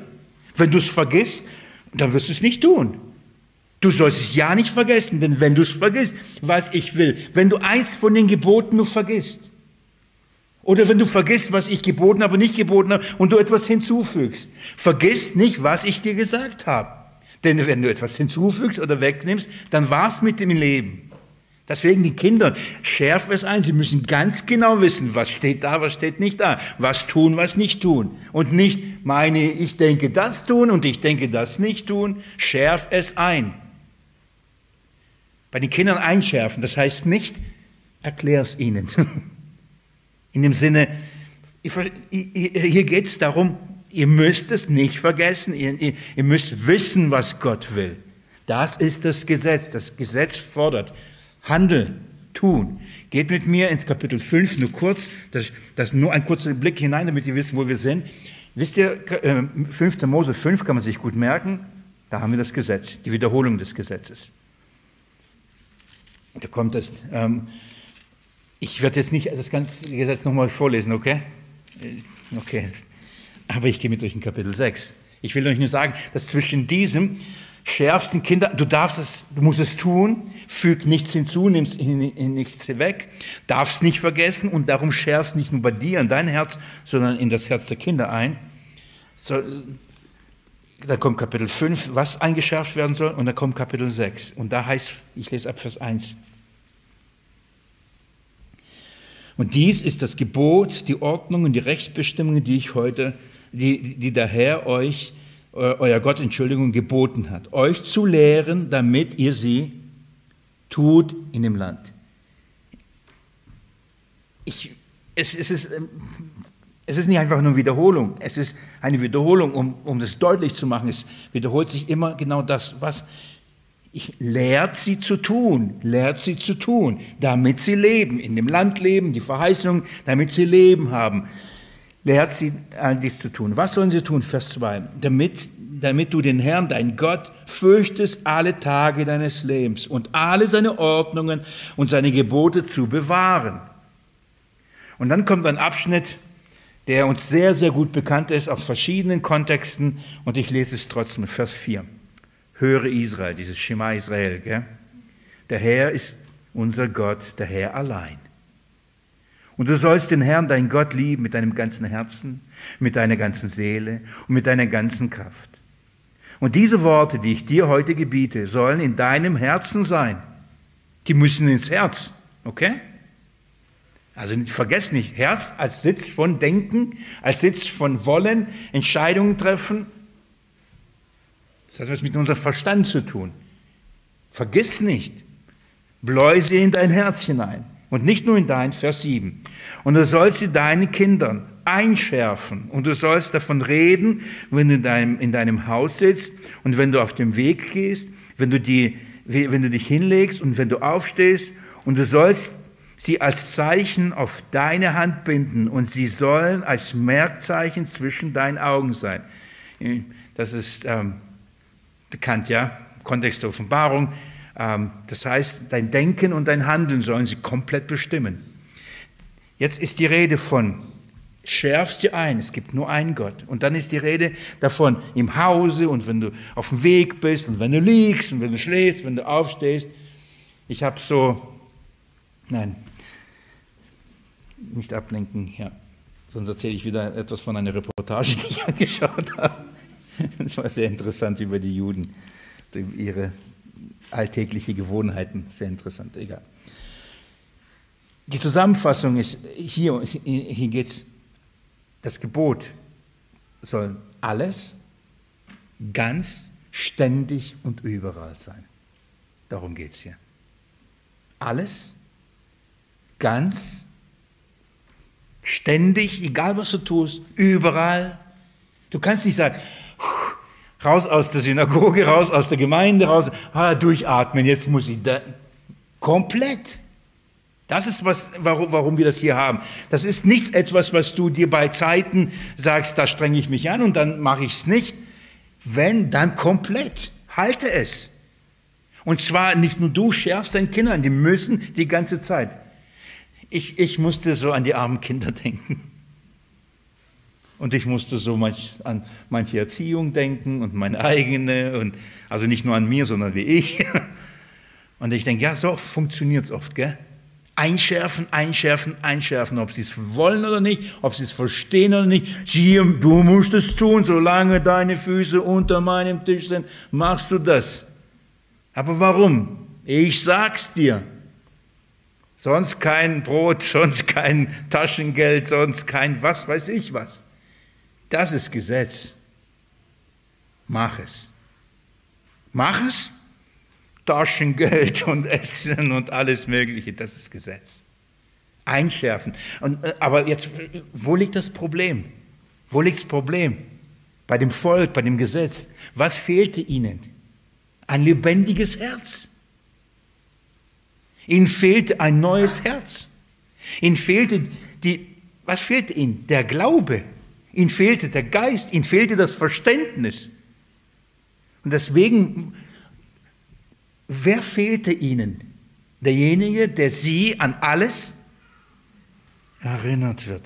Wenn du es vergisst, dann wirst du es nicht tun. Du sollst es ja nicht vergessen, denn wenn du es vergisst, was ich will, wenn du eins von den Geboten nur vergisst, oder wenn du vergisst, was ich geboten habe, nicht geboten habe, und du etwas hinzufügst, vergiss nicht, was ich dir gesagt habe. Denn wenn du etwas hinzufügst oder wegnimmst, dann war es mit dem Leben. Deswegen die Kinder, schärf es ein. Sie müssen ganz genau wissen, was steht da, was steht nicht da. Was tun, was nicht tun. Und nicht meine, ich denke das tun und ich denke das nicht tun. Schärf es ein. Bei den Kindern einschärfen, das heißt nicht, erklär es ihnen. In dem Sinne, hier geht es darum, ihr müsst es nicht vergessen, ihr, ihr müsst wissen, was Gott will. Das ist das Gesetz. Das Gesetz fordert handeln, tun. Geht mit mir ins Kapitel 5, nur kurz, das, das nur ein kurzer Blick hinein, damit ihr wisst, wo wir sind. Wisst ihr, 5. Äh, Mose 5 kann man sich gut merken, da haben wir das Gesetz, die Wiederholung des Gesetzes. Da kommt das, ähm, ich werde jetzt nicht das ganze Gesetz nochmal vorlesen, okay? Äh, okay, aber ich gehe mit euch in Kapitel 6. Ich will euch nur sagen, dass zwischen diesem schärfst den Kindern, du darfst es, du musst es tun, füg nichts hinzu, nimmst nichts weg, darfst nicht vergessen und darum schärfst nicht nur bei dir in dein Herz, sondern in das Herz der Kinder ein. So, da kommt Kapitel 5, was eingeschärft werden soll, und dann kommt Kapitel 6. Und da heißt, ich lese ab Vers 1. Und dies ist das Gebot, die Ordnung und die Rechtsbestimmungen, die ich heute, die, die der Herr euch, euer Gott, Entschuldigung, geboten hat, euch zu lehren, damit ihr sie tut in dem Land. Ich, es, es, ist, ähm, es ist nicht einfach nur Wiederholung, es ist eine Wiederholung, um, um das deutlich zu machen. Es wiederholt sich immer genau das, was ich lehrt sie zu tun, lehrt sie zu tun, damit sie leben, in dem Land leben, die Verheißung, damit sie Leben haben. Lehrt sie all dies zu tun. Was sollen sie tun? Vers 2. Damit, damit du den Herrn, dein Gott, fürchtest alle Tage deines Lebens und alle seine Ordnungen und seine Gebote zu bewahren. Und dann kommt ein Abschnitt, der uns sehr, sehr gut bekannt ist aus verschiedenen Kontexten und ich lese es trotzdem, Vers 4. Höre Israel, dieses Schema Israel. Gell? Der Herr ist unser Gott, der Herr allein. Und du sollst den Herrn, dein Gott, lieben mit deinem ganzen Herzen, mit deiner ganzen Seele und mit deiner ganzen Kraft. Und diese Worte, die ich dir heute gebiete, sollen in deinem Herzen sein. Die müssen ins Herz, okay? Also vergesst nicht, Herz als Sitz von Denken, als Sitz von Wollen, Entscheidungen treffen, das hat was mit unserem Verstand zu tun. Vergiss nicht, bläuse in dein Herz hinein und nicht nur in dein, Vers 7. Und du sollst sie deinen Kindern einschärfen und du sollst davon reden, wenn du in deinem, in deinem Haus sitzt und wenn du auf dem Weg gehst, wenn du, die, wenn du dich hinlegst und wenn du aufstehst und du sollst sie als Zeichen auf deine Hand binden und sie sollen als Merkzeichen zwischen deinen Augen sein. Das ist ähm, bekannt, ja, Kontext der Offenbarung. Ähm, das heißt, dein Denken und dein Handeln sollen sie komplett bestimmen. Jetzt ist die Rede von, schärfst dir ein, es gibt nur einen Gott. Und dann ist die Rede davon im Hause und wenn du auf dem Weg bist und wenn du liegst und wenn du schläfst, wenn du aufstehst. Ich habe so, nein, nicht ablenken, ja. Sonst erzähle ich wieder etwas von einer Reportage, die ich angeschaut habe. Das war sehr interessant über die Juden, ihre alltägliche Gewohnheiten. Sehr interessant, egal. Die Zusammenfassung ist, hier, hier geht es, das Gebot soll alles, ganz, ständig und überall sein. Darum geht es hier. Alles, ganz, ständig, egal was du tust, überall. Du kannst nicht sagen, raus aus der Synagoge, raus aus der Gemeinde, raus, ah, durchatmen, jetzt muss ich da. Komplett. Das ist, was, warum, warum wir das hier haben. Das ist nicht etwas, was du dir bei Zeiten sagst, da strenge ich mich an und dann mache ich es nicht. Wenn, dann komplett. Halte es. Und zwar nicht nur du schärfst deinen Kindern, die müssen die ganze Zeit. Ich, ich musste so an die armen Kinder denken. Und ich musste so manch, an manche Erziehung denken und meine eigene, und, also nicht nur an mir, sondern wie ich. Und ich denke, ja, so funktioniert es oft, gell? Einschärfen, einschärfen, einschärfen, ob sie es wollen oder nicht, ob sie es verstehen oder nicht. Siehe, du musst es tun, solange deine Füße unter meinem Tisch sind, machst du das. Aber warum? Ich sag's dir. Sonst kein Brot, sonst kein Taschengeld, sonst kein was weiß ich was. Das ist Gesetz. Mach es. Mach es. Taschengeld und Essen und alles Mögliche, das ist Gesetz. Einschärfen. Und, äh, aber jetzt, wo liegt das Problem? Wo liegt das Problem? Bei dem Volk, bei dem Gesetz. Was fehlte ihnen? Ein lebendiges Herz. Ihnen fehlte ein neues Herz. Ihnen fehlte die, was fehlte ihnen? Der Glaube. Ihnen fehlte der Geist, ihnen fehlte das Verständnis. Und deswegen, wer fehlte ihnen? Derjenige, der sie an alles erinnert wird.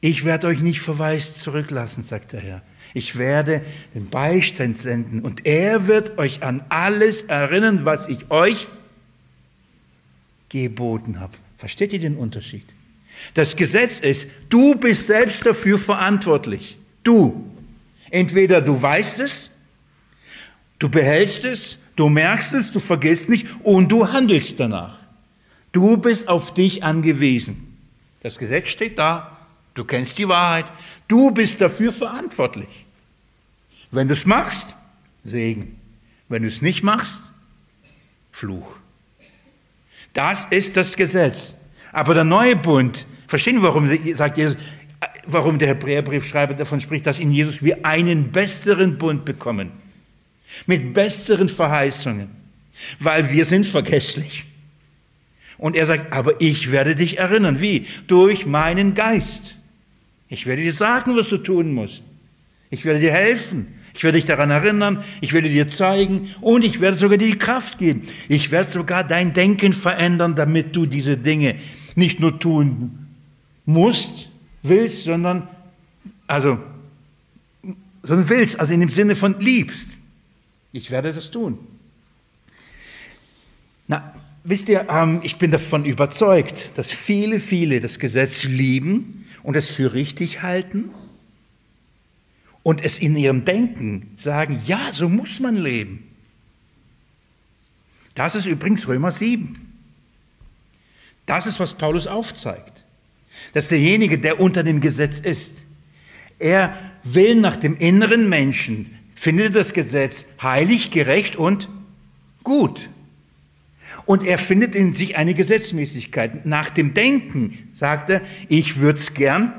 Ich werde euch nicht verwaist zurücklassen, sagt der Herr. Ich werde den Beistand senden und er wird euch an alles erinnern, was ich euch geboten habe. Versteht ihr den Unterschied? Das Gesetz ist, du bist selbst dafür verantwortlich. Du. Entweder du weißt es, du behältst es, du merkst es, du vergisst nicht und du handelst danach. Du bist auf dich angewiesen. Das Gesetz steht da, du kennst die Wahrheit, du bist dafür verantwortlich. Wenn du es machst, Segen. Wenn du es nicht machst, Fluch. Das ist das Gesetz. Aber der neue Bund, verstehen wir, warum sagt Jesus, warum der Hebräerbriefschreiber davon spricht, dass in Jesus wir einen besseren Bund bekommen. Mit besseren Verheißungen. Weil wir sind vergesslich. Und er sagt, aber ich werde dich erinnern. Wie? Durch meinen Geist. Ich werde dir sagen, was du tun musst. Ich werde dir helfen. Ich werde dich daran erinnern, ich werde dir zeigen und ich werde sogar dir die Kraft geben. Ich werde sogar dein Denken verändern, damit du diese Dinge nicht nur tun musst, willst, sondern, also, sondern willst, also in dem Sinne von liebst. Ich werde das tun. Na, wisst ihr, ähm, ich bin davon überzeugt, dass viele, viele das Gesetz lieben und es für richtig halten und es in ihrem Denken sagen, ja, so muss man leben. Das ist übrigens Römer 7. Das ist, was Paulus aufzeigt. Dass derjenige, der unter dem Gesetz ist, er will nach dem inneren Menschen, findet das Gesetz heilig, gerecht und gut. Und er findet in sich eine Gesetzmäßigkeit. Nach dem Denken sagt er, ich würde es gern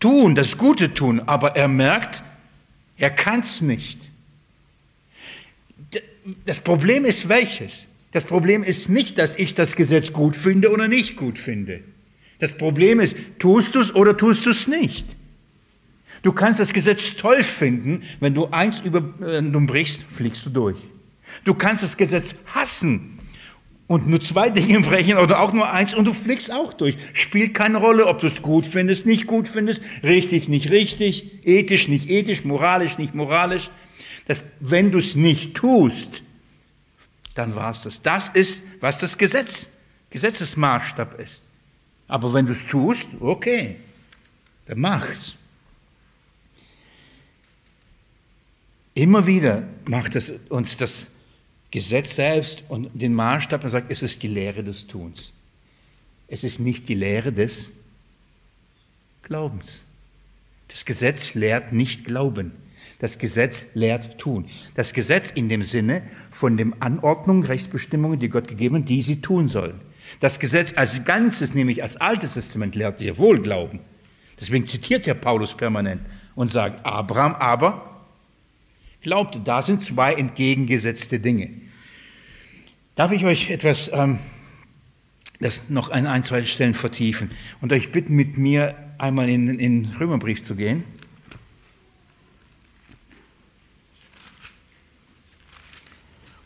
tun, das Gute tun, aber er merkt, er kann es nicht. Das Problem ist welches? Das Problem ist nicht, dass ich das Gesetz gut finde oder nicht gut finde. Das Problem ist, tust du es oder tust du es nicht? Du kannst das Gesetz toll finden, wenn du eins über, äh, du brichst, fliegst du durch. Du kannst das Gesetz hassen und nur zwei Dinge brechen oder auch nur eins und du fliegst auch durch. Spielt keine Rolle, ob du es gut findest, nicht gut findest, richtig, nicht richtig, ethisch, nicht ethisch, moralisch, nicht moralisch. Das, wenn du es nicht tust, dann war es das. Das ist, was das Gesetz, Gesetzesmaßstab ist. Aber wenn du es tust, okay, dann mach's. Immer wieder macht es uns das Gesetz selbst und den Maßstab und sagt, es ist die Lehre des Tuns. Es ist nicht die Lehre des Glaubens. Das Gesetz lehrt nicht Glauben. Das Gesetz lehrt tun. Das Gesetz in dem Sinne von den Anordnungen, Rechtsbestimmungen, die Gott gegeben hat, die sie tun sollen. Das Gesetz als Ganzes, nämlich als Altes Testament, lehrt sehr wohl Glauben. Deswegen zitiert ja Paulus permanent und sagt, Abraham aber glaubte. Da sind zwei entgegengesetzte Dinge. Darf ich euch etwas, ähm, das noch an ein, zwei Stellen vertiefen und euch bitten, mit mir einmal in den Römerbrief zu gehen?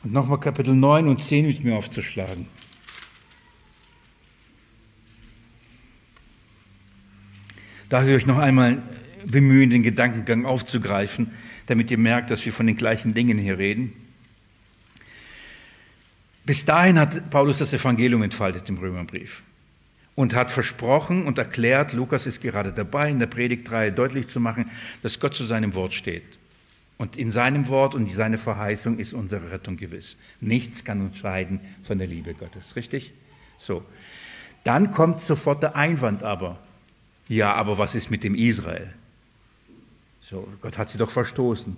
Und nochmal Kapitel 9 und 10 mit mir aufzuschlagen. Darf ich euch noch einmal bemühen, den Gedankengang aufzugreifen, damit ihr merkt, dass wir von den gleichen Dingen hier reden. Bis dahin hat Paulus das Evangelium entfaltet im Römerbrief und hat versprochen und erklärt, Lukas ist gerade dabei, in der Predigtreihe deutlich zu machen, dass Gott zu seinem Wort steht. Und in seinem Wort und seine Verheißung ist unsere Rettung gewiss. Nichts kann uns scheiden von der Liebe Gottes, richtig? So. Dann kommt sofort der Einwand aber. Ja, aber was ist mit dem Israel? So, Gott hat sie doch verstoßen.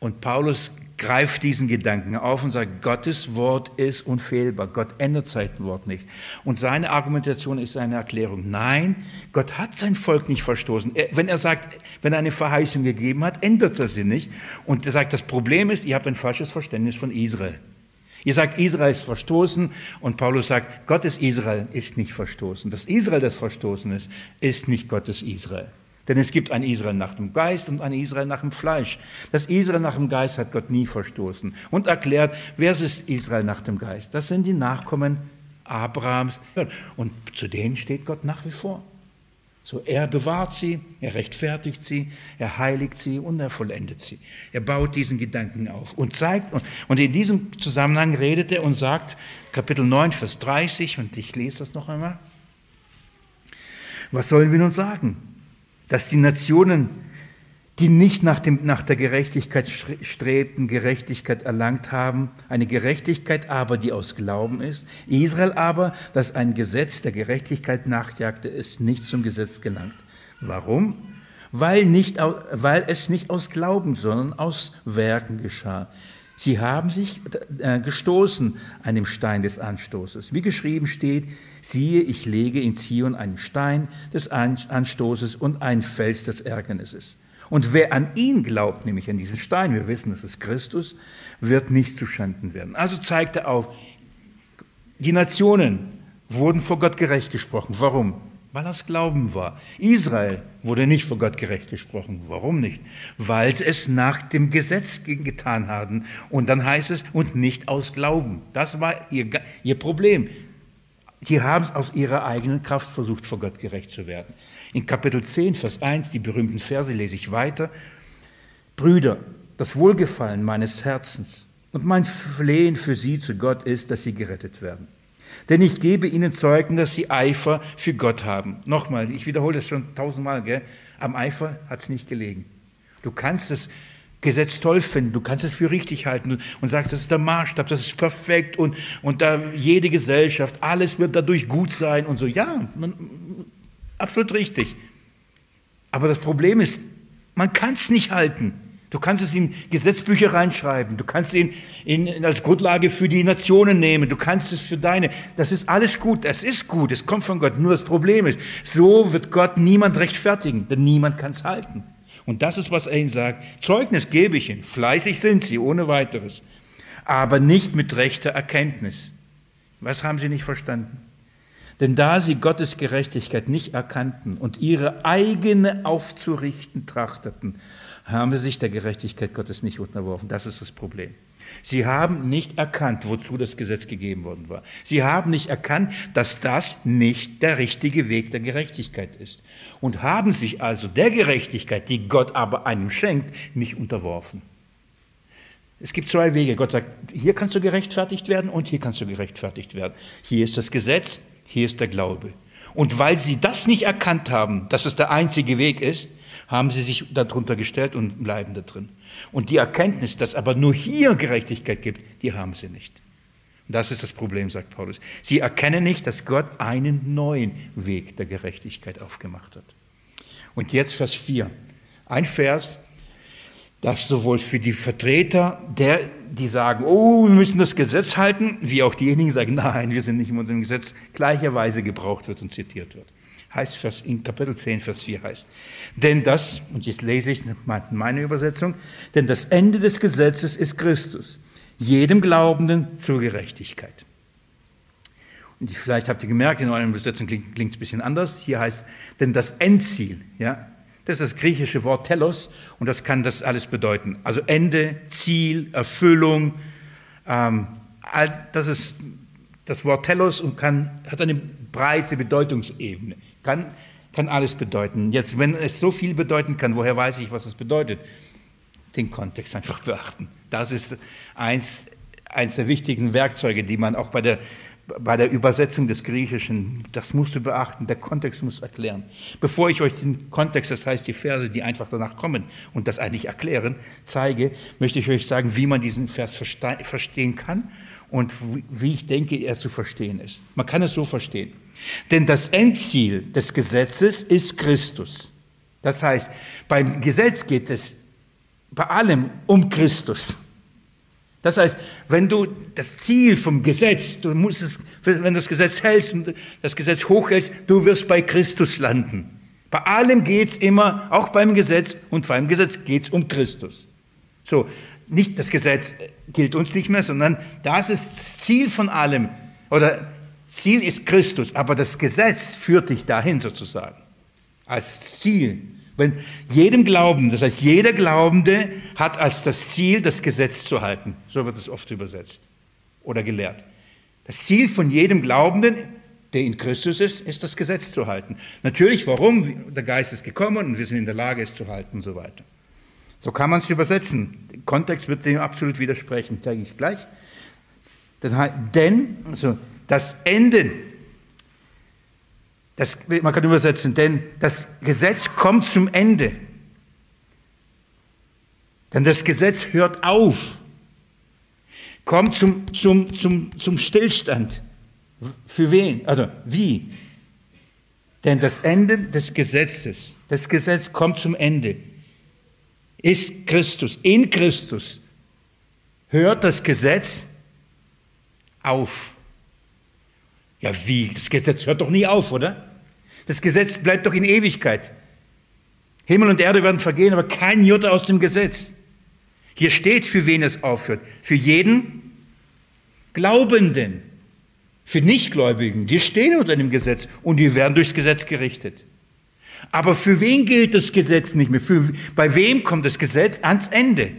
Und Paulus greift diesen Gedanken auf und sagt, Gottes Wort ist unfehlbar. Gott ändert sein Wort nicht. Und seine Argumentation ist eine Erklärung. Nein, Gott hat sein Volk nicht verstoßen. Wenn er sagt, wenn er eine Verheißung gegeben hat, ändert er sie nicht. Und er sagt, das Problem ist, ihr habt ein falsches Verständnis von Israel. Ihr sagt, Israel ist verstoßen und Paulus sagt, Gottes Israel ist nicht verstoßen. Das Israel, das verstoßen ist, ist nicht Gottes Israel. Denn es gibt ein Israel nach dem Geist und ein Israel nach dem Fleisch. Das Israel nach dem Geist hat Gott nie verstoßen und erklärt, wer ist Israel nach dem Geist? Das sind die Nachkommen Abrahams. Und zu denen steht Gott nach wie vor. So, er bewahrt sie, er rechtfertigt sie, er heiligt sie und er vollendet sie. Er baut diesen Gedanken auf und zeigt, und in diesem Zusammenhang redet er und sagt, Kapitel 9, Vers 30, und ich lese das noch einmal. Was sollen wir nun sagen? Dass die Nationen die nicht nach, dem, nach der Gerechtigkeit strebten, Gerechtigkeit erlangt haben, eine Gerechtigkeit aber, die aus Glauben ist. Israel aber, das ein Gesetz der Gerechtigkeit nachjagte, ist nicht zum Gesetz gelangt. Warum? Weil, nicht, weil es nicht aus Glauben, sondern aus Werken geschah. Sie haben sich äh, gestoßen an dem Stein des Anstoßes. Wie geschrieben steht, siehe, ich lege in Zion einen Stein des Anstoßes und einen Fels des Ärgernisses. Und wer an ihn glaubt, nämlich an diesen Stein, wir wissen, das ist Christus, wird nicht zu Schanden werden. Also zeigt er auf, die Nationen wurden vor Gott gerecht gesprochen. Warum? Weil das Glauben war. Israel wurde nicht vor Gott gerecht gesprochen. Warum nicht? Weil sie es nach dem Gesetz getan haben. Und dann heißt es, und nicht aus Glauben. Das war ihr, ihr Problem. Die haben es aus ihrer eigenen Kraft versucht, vor Gott gerecht zu werden. In Kapitel 10, Vers 1, die berühmten Verse lese ich weiter. Brüder, das Wohlgefallen meines Herzens und mein Flehen für sie zu Gott ist, dass sie gerettet werden. Denn ich gebe ihnen Zeugen, dass sie Eifer für Gott haben. Nochmal, ich wiederhole das schon tausendmal, gell? am Eifer hat es nicht gelegen. Du kannst das Gesetz toll finden, du kannst es für richtig halten und sagst, das ist der Maßstab, das ist perfekt und, und da jede Gesellschaft, alles wird dadurch gut sein und so. Ja, man, Absolut richtig. Aber das Problem ist, man kann es nicht halten. Du kannst es in Gesetzbücher reinschreiben, du kannst ihn in, als Grundlage für die Nationen nehmen, du kannst es für deine. Das ist alles gut, es ist gut, es kommt von Gott. Nur das Problem ist, so wird Gott niemand rechtfertigen, denn niemand kann es halten. Und das ist, was er ihnen sagt. Zeugnis gebe ich ihnen, fleißig sind sie, ohne weiteres, aber nicht mit rechter Erkenntnis. Was haben sie nicht verstanden? Denn da sie Gottes Gerechtigkeit nicht erkannten und ihre eigene aufzurichten trachteten, haben sie sich der Gerechtigkeit Gottes nicht unterworfen. Das ist das Problem. Sie haben nicht erkannt, wozu das Gesetz gegeben worden war. Sie haben nicht erkannt, dass das nicht der richtige Weg der Gerechtigkeit ist. Und haben sich also der Gerechtigkeit, die Gott aber einem schenkt, nicht unterworfen. Es gibt zwei Wege. Gott sagt, hier kannst du gerechtfertigt werden und hier kannst du gerechtfertigt werden. Hier ist das Gesetz, hier ist der Glaube. Und weil sie das nicht erkannt haben, dass es der einzige Weg ist, haben sie sich darunter gestellt und bleiben da drin. Und die Erkenntnis, dass aber nur hier Gerechtigkeit gibt, die haben sie nicht. Und das ist das Problem, sagt Paulus. Sie erkennen nicht, dass Gott einen neuen Weg der Gerechtigkeit aufgemacht hat. Und jetzt Vers 4. Ein Vers, das sowohl für die Vertreter, der, die sagen, oh, wir müssen das Gesetz halten, wie auch diejenigen, die sagen, nein, wir sind nicht unter dem Gesetz, gleicherweise gebraucht wird und zitiert wird. Heißt Vers, in Kapitel 10, Vers 4 heißt, denn das, und jetzt lese ich meine Übersetzung, denn das Ende des Gesetzes ist Christus, jedem Glaubenden zur Gerechtigkeit. Und vielleicht habt ihr gemerkt, in eurer Übersetzung klingt, es ein bisschen anders. Hier heißt, denn das Endziel, ja, das ist das griechische Wort telos und das kann das alles bedeuten. Also Ende, Ziel, Erfüllung. Ähm, das ist das Wort telos und kann, hat eine breite Bedeutungsebene. Kann, kann alles bedeuten. Jetzt, wenn es so viel bedeuten kann, woher weiß ich, was es bedeutet? Den Kontext einfach beachten. Das ist eins, eins der wichtigen Werkzeuge, die man auch bei der bei der Übersetzung des Griechischen, das musst du beachten, der Kontext muss erklären. Bevor ich euch den Kontext, das heißt die Verse, die einfach danach kommen und das eigentlich erklären, zeige, möchte ich euch sagen, wie man diesen Vers verstehen kann und wie ich denke, er zu verstehen ist. Man kann es so verstehen. Denn das Endziel des Gesetzes ist Christus. Das heißt, beim Gesetz geht es bei allem um Christus. Das heißt, wenn du das Ziel vom Gesetz, du musst es, wenn du das Gesetz hältst und das Gesetz hochhältst, du wirst bei Christus landen. Bei allem geht es immer, auch beim Gesetz und beim Gesetz geht es um Christus. So, nicht das Gesetz gilt uns nicht mehr, sondern das ist das Ziel von allem. Oder Ziel ist Christus, aber das Gesetz führt dich dahin sozusagen. Als Ziel. Wenn jedem Glauben, das heißt jeder Glaubende hat als das Ziel, das Gesetz zu halten. So wird es oft übersetzt oder gelehrt. Das Ziel von jedem Glaubenden, der in Christus ist, ist das Gesetz zu halten. Natürlich, warum? Der Geist ist gekommen und wir sind in der Lage, es zu halten und so weiter. So kann man es übersetzen. Der Kontext wird dem absolut widersprechen, zeige ich gleich. Denn also das Ende das, man kann übersetzen, denn das Gesetz kommt zum Ende. Denn das Gesetz hört auf, kommt zum, zum, zum, zum Stillstand. Für wen? Also, wie? Denn das Ende des Gesetzes, das Gesetz kommt zum Ende, ist Christus. In Christus hört das Gesetz auf. Ja, wie? Das Gesetz hört doch nie auf, oder? Das Gesetz bleibt doch in Ewigkeit. Himmel und Erde werden vergehen, aber kein Jota aus dem Gesetz. Hier steht, für wen es aufhört. Für jeden Glaubenden. Für Nichtgläubigen. Die stehen unter dem Gesetz und die werden durchs Gesetz gerichtet. Aber für wen gilt das Gesetz nicht mehr? Für, bei wem kommt das Gesetz ans Ende?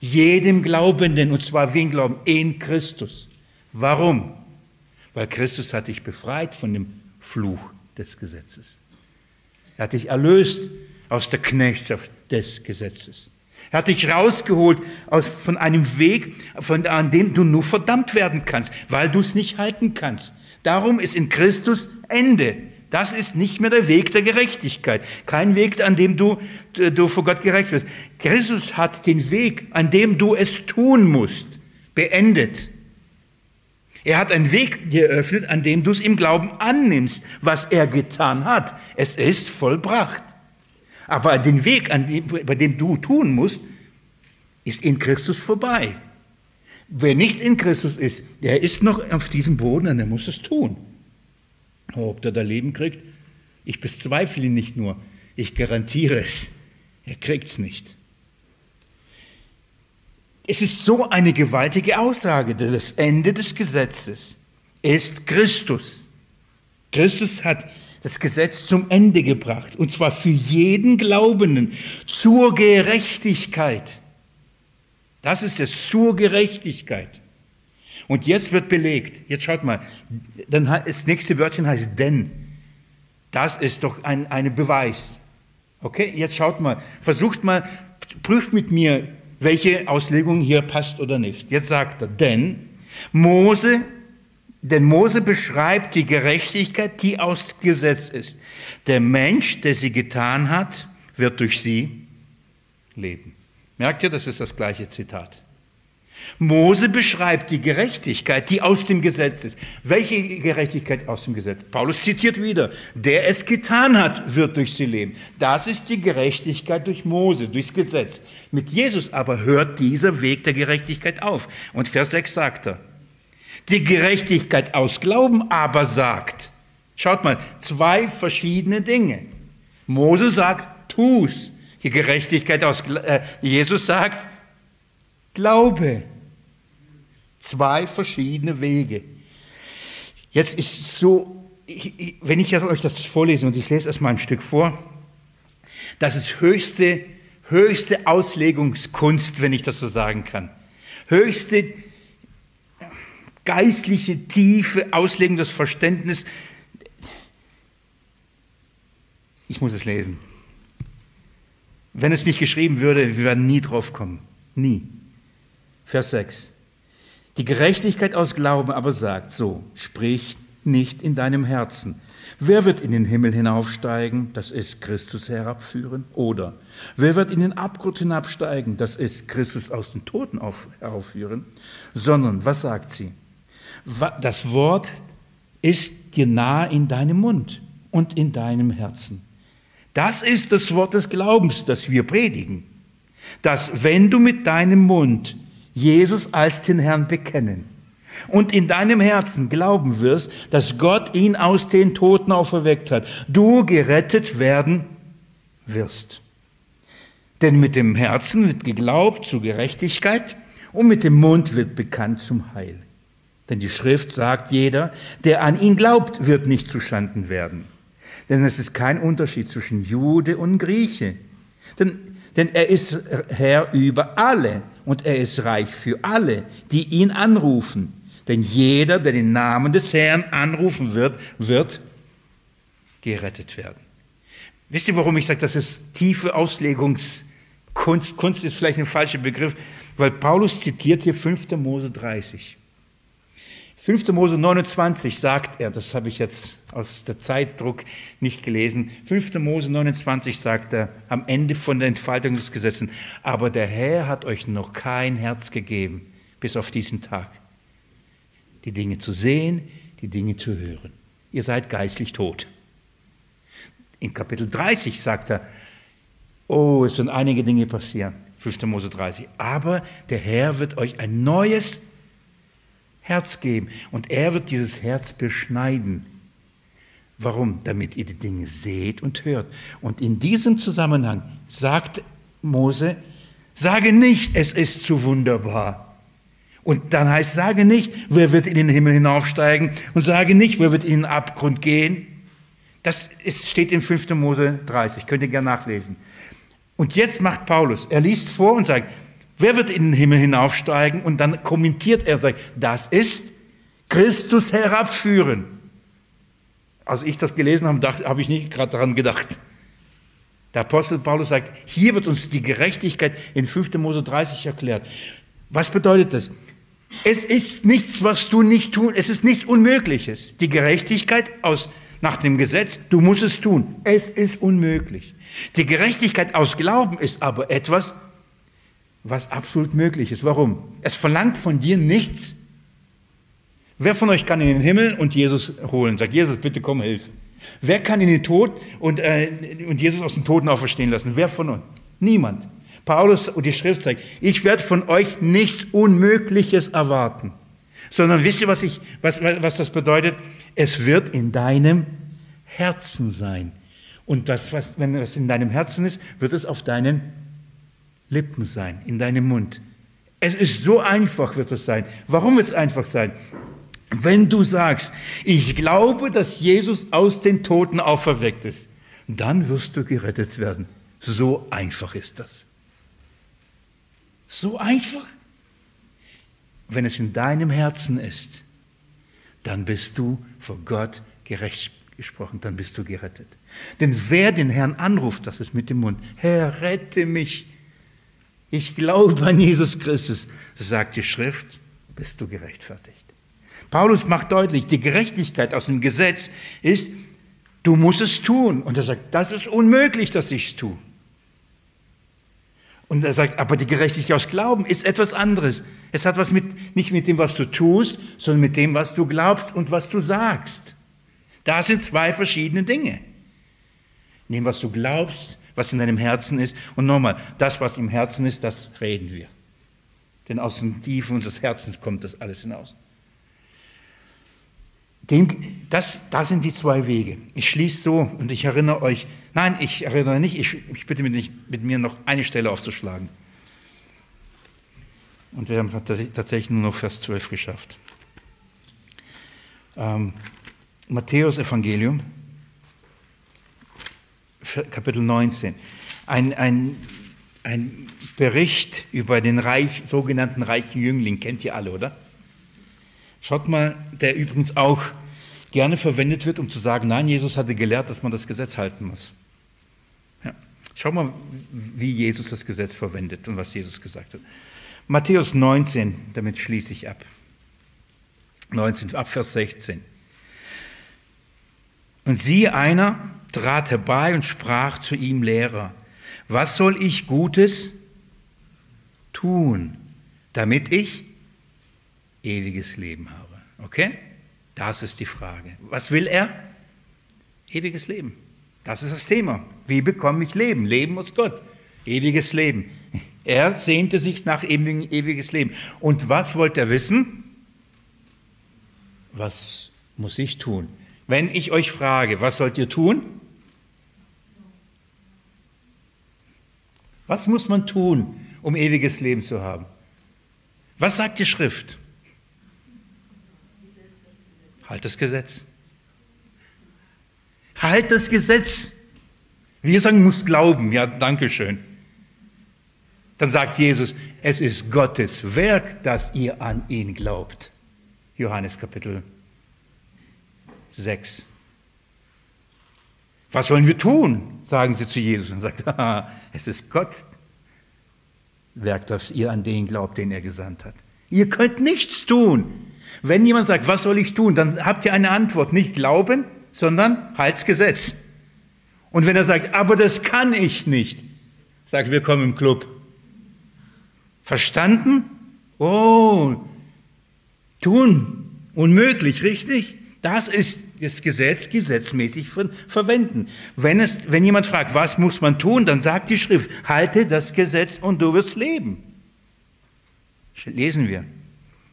Jedem Glaubenden, und zwar wen glauben? In Christus. Warum? Weil Christus hat dich befreit von dem Fluch des Gesetzes. Er hat dich erlöst aus der Knechtschaft des Gesetzes. Er hat dich rausgeholt aus, von einem Weg, von, an dem du nur verdammt werden kannst, weil du es nicht halten kannst. Darum ist in Christus Ende. Das ist nicht mehr der Weg der Gerechtigkeit. Kein Weg, an dem du, du vor Gott gerecht wirst. Christus hat den Weg, an dem du es tun musst, beendet. Er hat einen Weg geöffnet, an dem du es im Glauben annimmst, was er getan hat. Es ist vollbracht. Aber den Weg, bei dem du tun musst, ist in Christus vorbei. Wer nicht in Christus ist, der ist noch auf diesem Boden und der muss es tun. Ob der da Leben kriegt, ich bezweifle ihn nicht nur, ich garantiere es, er kriegt es nicht. Es ist so eine gewaltige Aussage. Das Ende des Gesetzes ist Christus. Christus hat das Gesetz zum Ende gebracht, und zwar für jeden Glaubenden zur Gerechtigkeit. Das ist es, zur Gerechtigkeit. Und jetzt wird belegt, jetzt schaut mal, dann das nächste Wörtchen heißt denn. Das ist doch ein eine Beweis. Okay, jetzt schaut mal, versucht mal, prüft mit mir welche Auslegung hier passt oder nicht. Jetzt sagt er, denn Mose, denn Mose beschreibt die Gerechtigkeit, die aus Gesetz ist. Der Mensch, der sie getan hat, wird durch sie leben. Merkt ihr, das ist das gleiche Zitat. Mose beschreibt die Gerechtigkeit, die aus dem Gesetz ist. Welche Gerechtigkeit aus dem Gesetz? Paulus zitiert wieder, der es getan hat, wird durch sie leben. Das ist die Gerechtigkeit durch Mose, durchs Gesetz. Mit Jesus aber hört dieser Weg der Gerechtigkeit auf. Und Vers 6 sagt er, die Gerechtigkeit aus Glauben aber sagt, schaut mal, zwei verschiedene Dinge. Mose sagt, tu's. Die Gerechtigkeit aus, äh, Jesus sagt, Glaube. Zwei verschiedene Wege. Jetzt ist es so, wenn ich euch das vorlese und ich lese erstmal ein Stück vor, das ist höchste, höchste Auslegungskunst, wenn ich das so sagen kann. Höchste geistliche, tiefe Auslegung des Verständnisses. Ich muss es lesen. Wenn es nicht geschrieben würde, wir werden nie drauf kommen. Nie. Vers 6. Die Gerechtigkeit aus Glauben aber sagt so, sprich nicht in deinem Herzen. Wer wird in den Himmel hinaufsteigen, das ist Christus herabführen? Oder wer wird in den Abgrund hinabsteigen, das ist Christus aus den Toten aufführen? Sondern, was sagt sie? Das Wort ist dir nahe in deinem Mund und in deinem Herzen. Das ist das Wort des Glaubens, das wir predigen. Dass wenn du mit deinem Mund Jesus als den Herrn bekennen und in deinem Herzen glauben wirst, dass Gott ihn aus den Toten auferweckt hat, du gerettet werden wirst. Denn mit dem Herzen wird geglaubt zur Gerechtigkeit und mit dem Mund wird bekannt zum Heil. Denn die Schrift sagt, jeder, der an ihn glaubt, wird nicht zustanden werden. Denn es ist kein Unterschied zwischen Jude und Grieche. Denn, denn er ist Herr über alle und er ist reich für alle, die ihn anrufen. Denn jeder, der den Namen des Herrn anrufen wird, wird gerettet werden. Wisst ihr, warum ich sage, das ist tiefe Auslegungskunst? Kunst ist vielleicht ein falscher Begriff, weil Paulus zitiert hier 5. Mose 30. 5. Mose 29 sagt er, das habe ich jetzt aus der Zeitdruck nicht gelesen, 5. Mose 29 sagt er am Ende von der Entfaltung des Gesetzes, aber der Herr hat euch noch kein Herz gegeben, bis auf diesen Tag, die Dinge zu sehen, die Dinge zu hören. Ihr seid geistlich tot. In Kapitel 30 sagt er, oh, es werden einige Dinge passieren, 5. Mose 30, aber der Herr wird euch ein neues Herz geben. Und er wird dieses Herz beschneiden. Warum? Damit ihr die Dinge seht und hört. Und in diesem Zusammenhang sagt Mose, sage nicht, es ist zu wunderbar. Und dann heißt, sage nicht, wer wird in den Himmel hinaufsteigen und sage nicht, wer wird in den Abgrund gehen. Das ist, steht in 5. Mose 30, könnt ihr gerne nachlesen. Und jetzt macht Paulus, er liest vor und sagt, Wer wird in den Himmel hinaufsteigen? Und dann kommentiert er, sagt, das ist Christus herabführen. Als ich das gelesen habe, habe ich nicht gerade daran gedacht. Der Apostel Paulus sagt, hier wird uns die Gerechtigkeit in 5. Mose 30 erklärt. Was bedeutet das? Es ist nichts, was du nicht tun, es ist nichts Unmögliches. Die Gerechtigkeit aus, nach dem Gesetz, du musst es tun. Es ist unmöglich. Die Gerechtigkeit aus Glauben ist aber etwas, was absolut möglich ist. Warum? Es verlangt von dir nichts. Wer von euch kann in den Himmel und Jesus holen? Sagt Jesus, bitte komm, hilf. Wer kann in den Tod und, äh, und Jesus aus den Toten auferstehen lassen? Wer von uns? Niemand. Paulus und die Schrift sagt, ich werde von euch nichts Unmögliches erwarten. Sondern wisst ihr, was, ich, was, was das bedeutet? Es wird in deinem Herzen sein. Und das, was, wenn es in deinem Herzen ist, wird es auf deinen Lippen sein, in deinem Mund. Es ist so einfach, wird es sein. Warum wird es einfach sein? Wenn du sagst, ich glaube, dass Jesus aus den Toten auferweckt ist, dann wirst du gerettet werden. So einfach ist das. So einfach. Wenn es in deinem Herzen ist, dann bist du vor Gott gerecht gesprochen, dann bist du gerettet. Denn wer den Herrn anruft, das ist mit dem Mund, Herr, rette mich, ich glaube an Jesus Christus, sagt die Schrift, bist du gerechtfertigt. Paulus macht deutlich, die Gerechtigkeit aus dem Gesetz ist, du musst es tun. Und er sagt, das ist unmöglich, dass ich es tue. Und er sagt, aber die Gerechtigkeit aus Glauben ist etwas anderes. Es hat was mit, nicht mit dem, was du tust, sondern mit dem, was du glaubst und was du sagst. Da sind zwei verschiedene Dinge. In dem, was du glaubst was in deinem Herzen ist. Und nochmal, das, was im Herzen ist, das reden wir. Denn aus den Tiefen unseres Herzens kommt das alles hinaus. Dem, das, das sind die zwei Wege. Ich schließe so und ich erinnere euch, nein, ich erinnere nicht, ich, ich bitte mit, mit mir noch eine Stelle aufzuschlagen. Und wir haben tatsächlich nur noch Vers 12 geschafft. Ähm, Matthäus Evangelium, Kapitel 19. Ein, ein, ein Bericht über den reich, sogenannten reichen Jüngling, kennt ihr alle, oder? Schaut mal, der übrigens auch gerne verwendet wird, um zu sagen, nein, Jesus hatte gelehrt, dass man das Gesetz halten muss. Ja. Schau mal, wie Jesus das Gesetz verwendet und was Jesus gesagt hat. Matthäus 19, damit schließe ich ab. 19, ab Vers 16. Und siehe einer, trat herbei und sprach zu ihm, Lehrer, was soll ich Gutes tun, damit ich ewiges Leben habe? Okay? Das ist die Frage. Was will er? Ewiges Leben. Das ist das Thema. Wie bekomme ich Leben? Leben aus Gott. Ewiges Leben. Er sehnte sich nach ewiges Leben. Und was wollte er wissen? Was muss ich tun? Wenn ich euch frage, was sollt ihr tun? Was muss man tun, um ewiges Leben zu haben? Was sagt die Schrift? Halt das Gesetz. Halt das Gesetz. Wir sagen, muss glauben. Ja, danke schön. Dann sagt Jesus, es ist Gottes Werk, dass ihr an ihn glaubt. Johannes Kapitel 6. Was sollen wir tun? sagen sie zu Jesus und sagt, es ist Gott Werk, dass ihr an den glaubt, den er gesandt hat. Ihr könnt nichts tun. Wenn jemand sagt, was soll ich tun, dann habt ihr eine Antwort. Nicht glauben, sondern Halsgesetz. Und wenn er sagt, aber das kann ich nicht, sagt, willkommen im Club. Verstanden? Oh, tun, unmöglich, richtig? Das ist das Gesetz gesetzmäßig verwenden. Wenn, es, wenn jemand fragt, was muss man tun, dann sagt die Schrift, halte das Gesetz und du wirst leben. Lesen wir.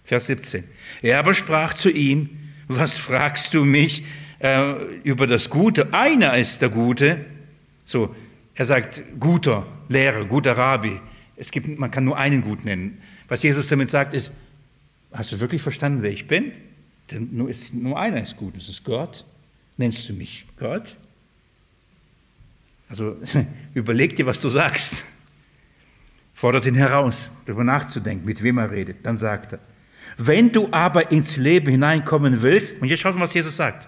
Vers 17. Er aber sprach zu ihm, was fragst du mich äh, über das Gute? Einer ist der Gute. So, er sagt, guter Lehrer, guter Rabbi. Es gibt, man kann nur einen gut nennen. Was Jesus damit sagt, ist, hast du wirklich verstanden, wer ich bin? Denn nur, ist, nur einer ist gut, das ist Gott. Nennst du mich Gott? Also überleg dir, was du sagst. Fordert ihn heraus, darüber nachzudenken, mit wem er redet. Dann sagt er, wenn du aber ins Leben hineinkommen willst, und jetzt schaut mal, was Jesus sagt.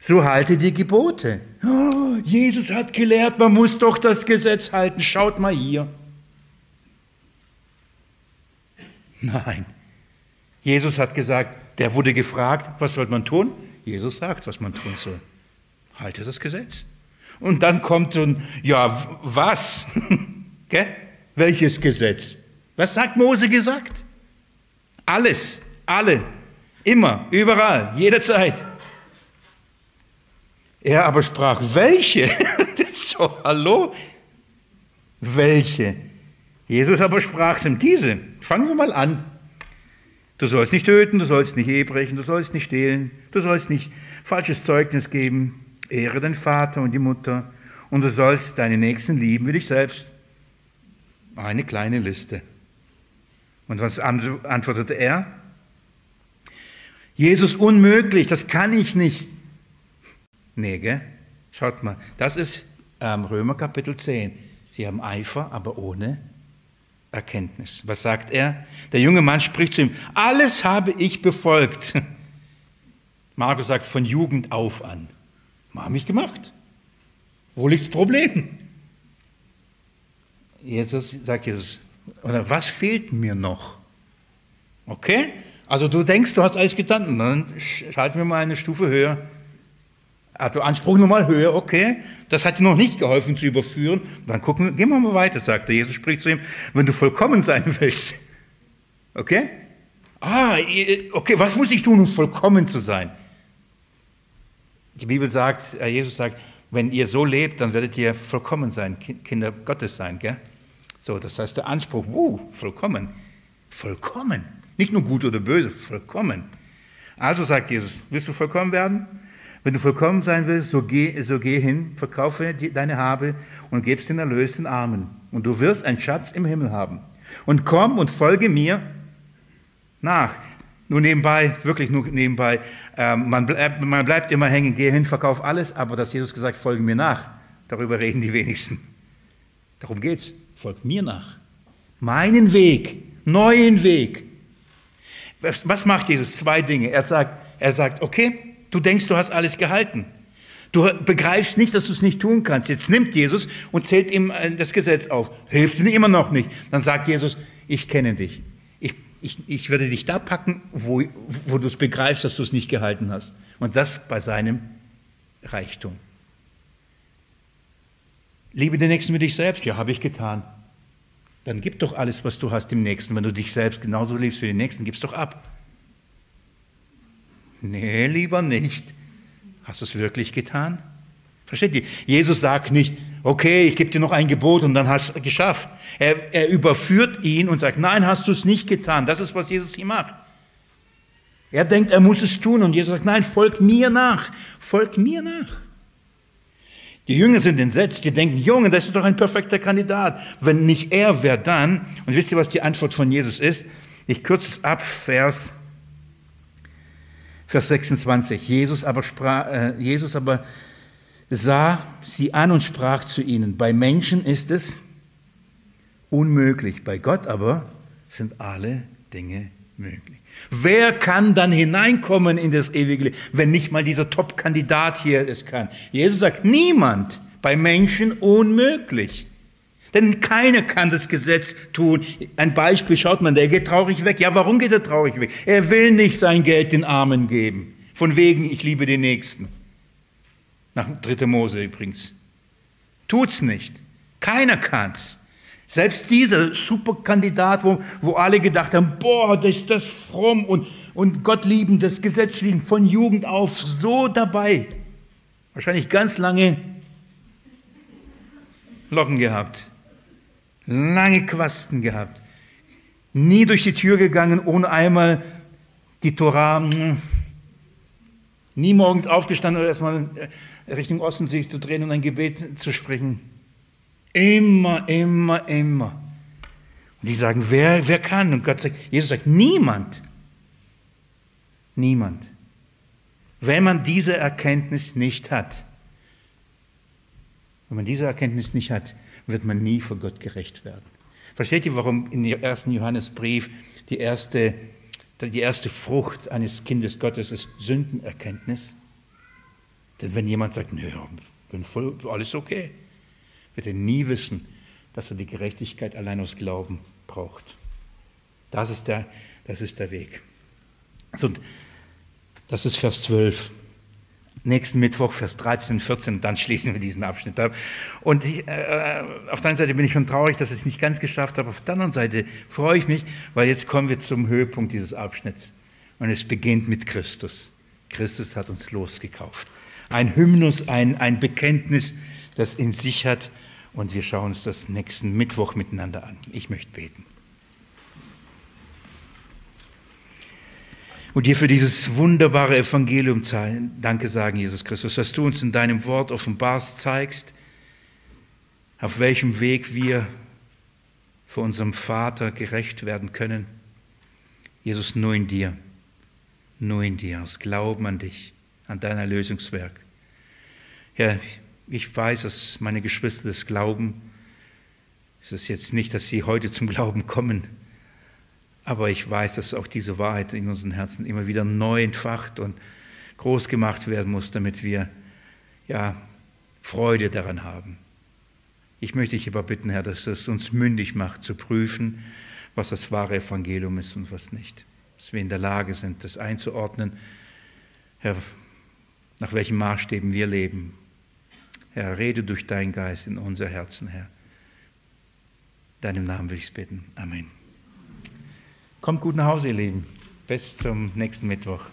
So halte die Gebote. Oh, Jesus hat gelehrt, man muss doch das Gesetz halten. Schaut mal hier. Nein. Jesus hat gesagt, der wurde gefragt, was soll man tun? Jesus sagt, was man tun soll. Halte das Gesetz. Und dann kommt so ein, ja, was? Welches Gesetz? Was sagt Mose gesagt? Alles, alle, immer, überall, jederzeit. Er aber sprach, welche? so, hallo? Welche? Jesus aber sprach zum diese. Fangen wir mal an. Du sollst nicht töten, du sollst nicht Ehe brechen, du sollst nicht stehlen, du sollst nicht falsches Zeugnis geben. Ehre deinen Vater und die Mutter und du sollst deine Nächsten lieben wie dich selbst. Eine kleine Liste. Und was antwortete er? Jesus, unmöglich, das kann ich nicht. Nee, gell? Schaut mal, das ist ähm, Römer Kapitel 10. Sie haben Eifer, aber ohne Erkenntnis. Was sagt er? Der junge Mann spricht zu ihm, alles habe ich befolgt. Markus sagt, von Jugend auf an. Habe ich gemacht. Wo liegt das Problem? Jesus sagt Jesus, oder was fehlt mir noch? Okay? Also du denkst, du hast alles getan, dann schalten wir mal eine Stufe höher. Also Anspruch nochmal höher, okay. Das hat dir noch nicht geholfen zu überführen. Dann gucken, gehen wir mal weiter, sagt er. Jesus spricht zu ihm, wenn du vollkommen sein willst. Okay? Ah, okay, was muss ich tun, um vollkommen zu sein? Die Bibel sagt, äh, Jesus sagt, wenn ihr so lebt, dann werdet ihr vollkommen sein, Kinder Gottes sein, gell? So, das heißt der Anspruch, uh, vollkommen, vollkommen, nicht nur gut oder böse, vollkommen. Also sagt Jesus, willst du vollkommen werden? Wenn du vollkommen sein willst, so geh, so geh hin, verkaufe die, deine Habe und gibst den Erlös den Armen. Und du wirst einen Schatz im Himmel haben. Und komm und folge mir nach. Nur nebenbei, wirklich nur nebenbei, äh, man, bleib, man bleibt immer hängen, geh hin, verkauf alles, aber dass Jesus gesagt, folge mir nach, darüber reden die wenigsten. Darum geht's. Folgt mir nach. Meinen Weg, neuen Weg. Was macht Jesus? Zwei Dinge. Er sagt, er sagt, okay, du denkst, du hast alles gehalten. Du begreifst nicht, dass du es nicht tun kannst. Jetzt nimmt Jesus und zählt ihm äh, das Gesetz auf. Hilft dir immer noch nicht. Dann sagt Jesus, ich kenne dich. Ich, ich, ich werde dich da packen, wo, wo du es begreifst, dass du es nicht gehalten hast. Und das bei seinem Reichtum. Liebe den Nächsten wie dich selbst. Ja, habe ich getan. Dann gib doch alles, was du hast dem Nächsten. Wenn du dich selbst genauso liebst wie den Nächsten, gib's doch ab. Nee, lieber nicht. Hast du es wirklich getan? Versteht ihr? Jesus sagt nicht, okay, ich gebe dir noch ein Gebot und dann hast du es geschafft. Er, er überführt ihn und sagt, nein, hast du es nicht getan. Das ist, was Jesus hier macht. Er denkt, er muss es tun und Jesus sagt, nein, folg mir nach, folg mir nach. Die Jünger sind entsetzt, die denken, Junge, das ist doch ein perfekter Kandidat. Wenn nicht er, wer dann? Und wisst ihr, was die Antwort von Jesus ist? Ich kürze es ab, Vers, Vers 26. Jesus aber, sprach, äh, Jesus aber sah sie an und sprach zu ihnen, bei Menschen ist es unmöglich, bei Gott aber sind alle Dinge möglich. Wer kann dann hineinkommen in das ewige Leben, wenn nicht mal dieser Top-Kandidat hier es kann? Jesus sagt, niemand, bei Menschen unmöglich. Denn keiner kann das Gesetz tun. Ein Beispiel, schaut man, der geht traurig weg. Ja, warum geht er traurig weg? Er will nicht sein Geld den Armen geben. Von wegen, ich liebe den Nächsten. Nach 3. Mose übrigens. Tut's nicht. Keiner kann's. Selbst dieser Superkandidat, wo, wo alle gedacht haben, boah, das ist das fromm und, und Gesetz lieben, von Jugend auf so dabei. Wahrscheinlich ganz lange Locken gehabt lange Quasten gehabt, nie durch die Tür gegangen, ohne einmal die Torah, hm, nie morgens aufgestanden oder erstmal äh, Richtung Osten sich zu drehen und ein Gebet zu sprechen. Immer, immer, immer. Und die sagen, wer, wer kann? Und Gott sagt, Jesus sagt, niemand. Niemand. Wenn man diese Erkenntnis nicht hat, wenn man diese Erkenntnis nicht hat, wird man nie vor Gott gerecht werden. Versteht ihr, warum in dem ersten Johannesbrief die erste, die erste Frucht eines Kindes Gottes ist Sündenerkenntnis? Denn wenn jemand sagt, nö, bin voll, alles okay, wird er nie wissen, dass er die Gerechtigkeit allein aus Glauben braucht. Das ist der, das ist der Weg. So, das ist Vers 12 nächsten Mittwoch, Vers 13 und 14, dann schließen wir diesen Abschnitt ab. Und ich, äh, auf der einen Seite bin ich schon traurig, dass ich es nicht ganz geschafft habe, auf der anderen Seite freue ich mich, weil jetzt kommen wir zum Höhepunkt dieses Abschnitts. Und es beginnt mit Christus. Christus hat uns losgekauft. Ein Hymnus, ein, ein Bekenntnis, das in sich hat. Und wir schauen uns das nächsten Mittwoch miteinander an. Ich möchte beten. und dir für dieses wunderbare Evangelium Danke sagen, Jesus Christus, dass du uns in deinem Wort offenbarst, zeigst, auf welchem Weg wir vor unserem Vater gerecht werden können. Jesus, nur in dir, nur in dir, aus Glauben an dich, an dein Erlösungswerk. Ja, ich weiß, dass meine Geschwister das glauben. Es ist jetzt nicht, dass sie heute zum Glauben kommen, aber ich weiß, dass auch diese Wahrheit in unseren Herzen immer wieder neu entfacht und groß gemacht werden muss, damit wir ja, Freude daran haben. Ich möchte dich aber bitten, Herr, dass es uns mündig macht, zu prüfen, was das wahre Evangelium ist und was nicht. Dass wir in der Lage sind, das einzuordnen, Herr, nach welchen Maßstäben wir leben. Herr, rede durch deinen Geist in unser Herzen, Herr. Deinem Namen will ich es bitten. Amen. Kommt gut nach Hause, ihr Lieben. Bis zum nächsten Mittwoch.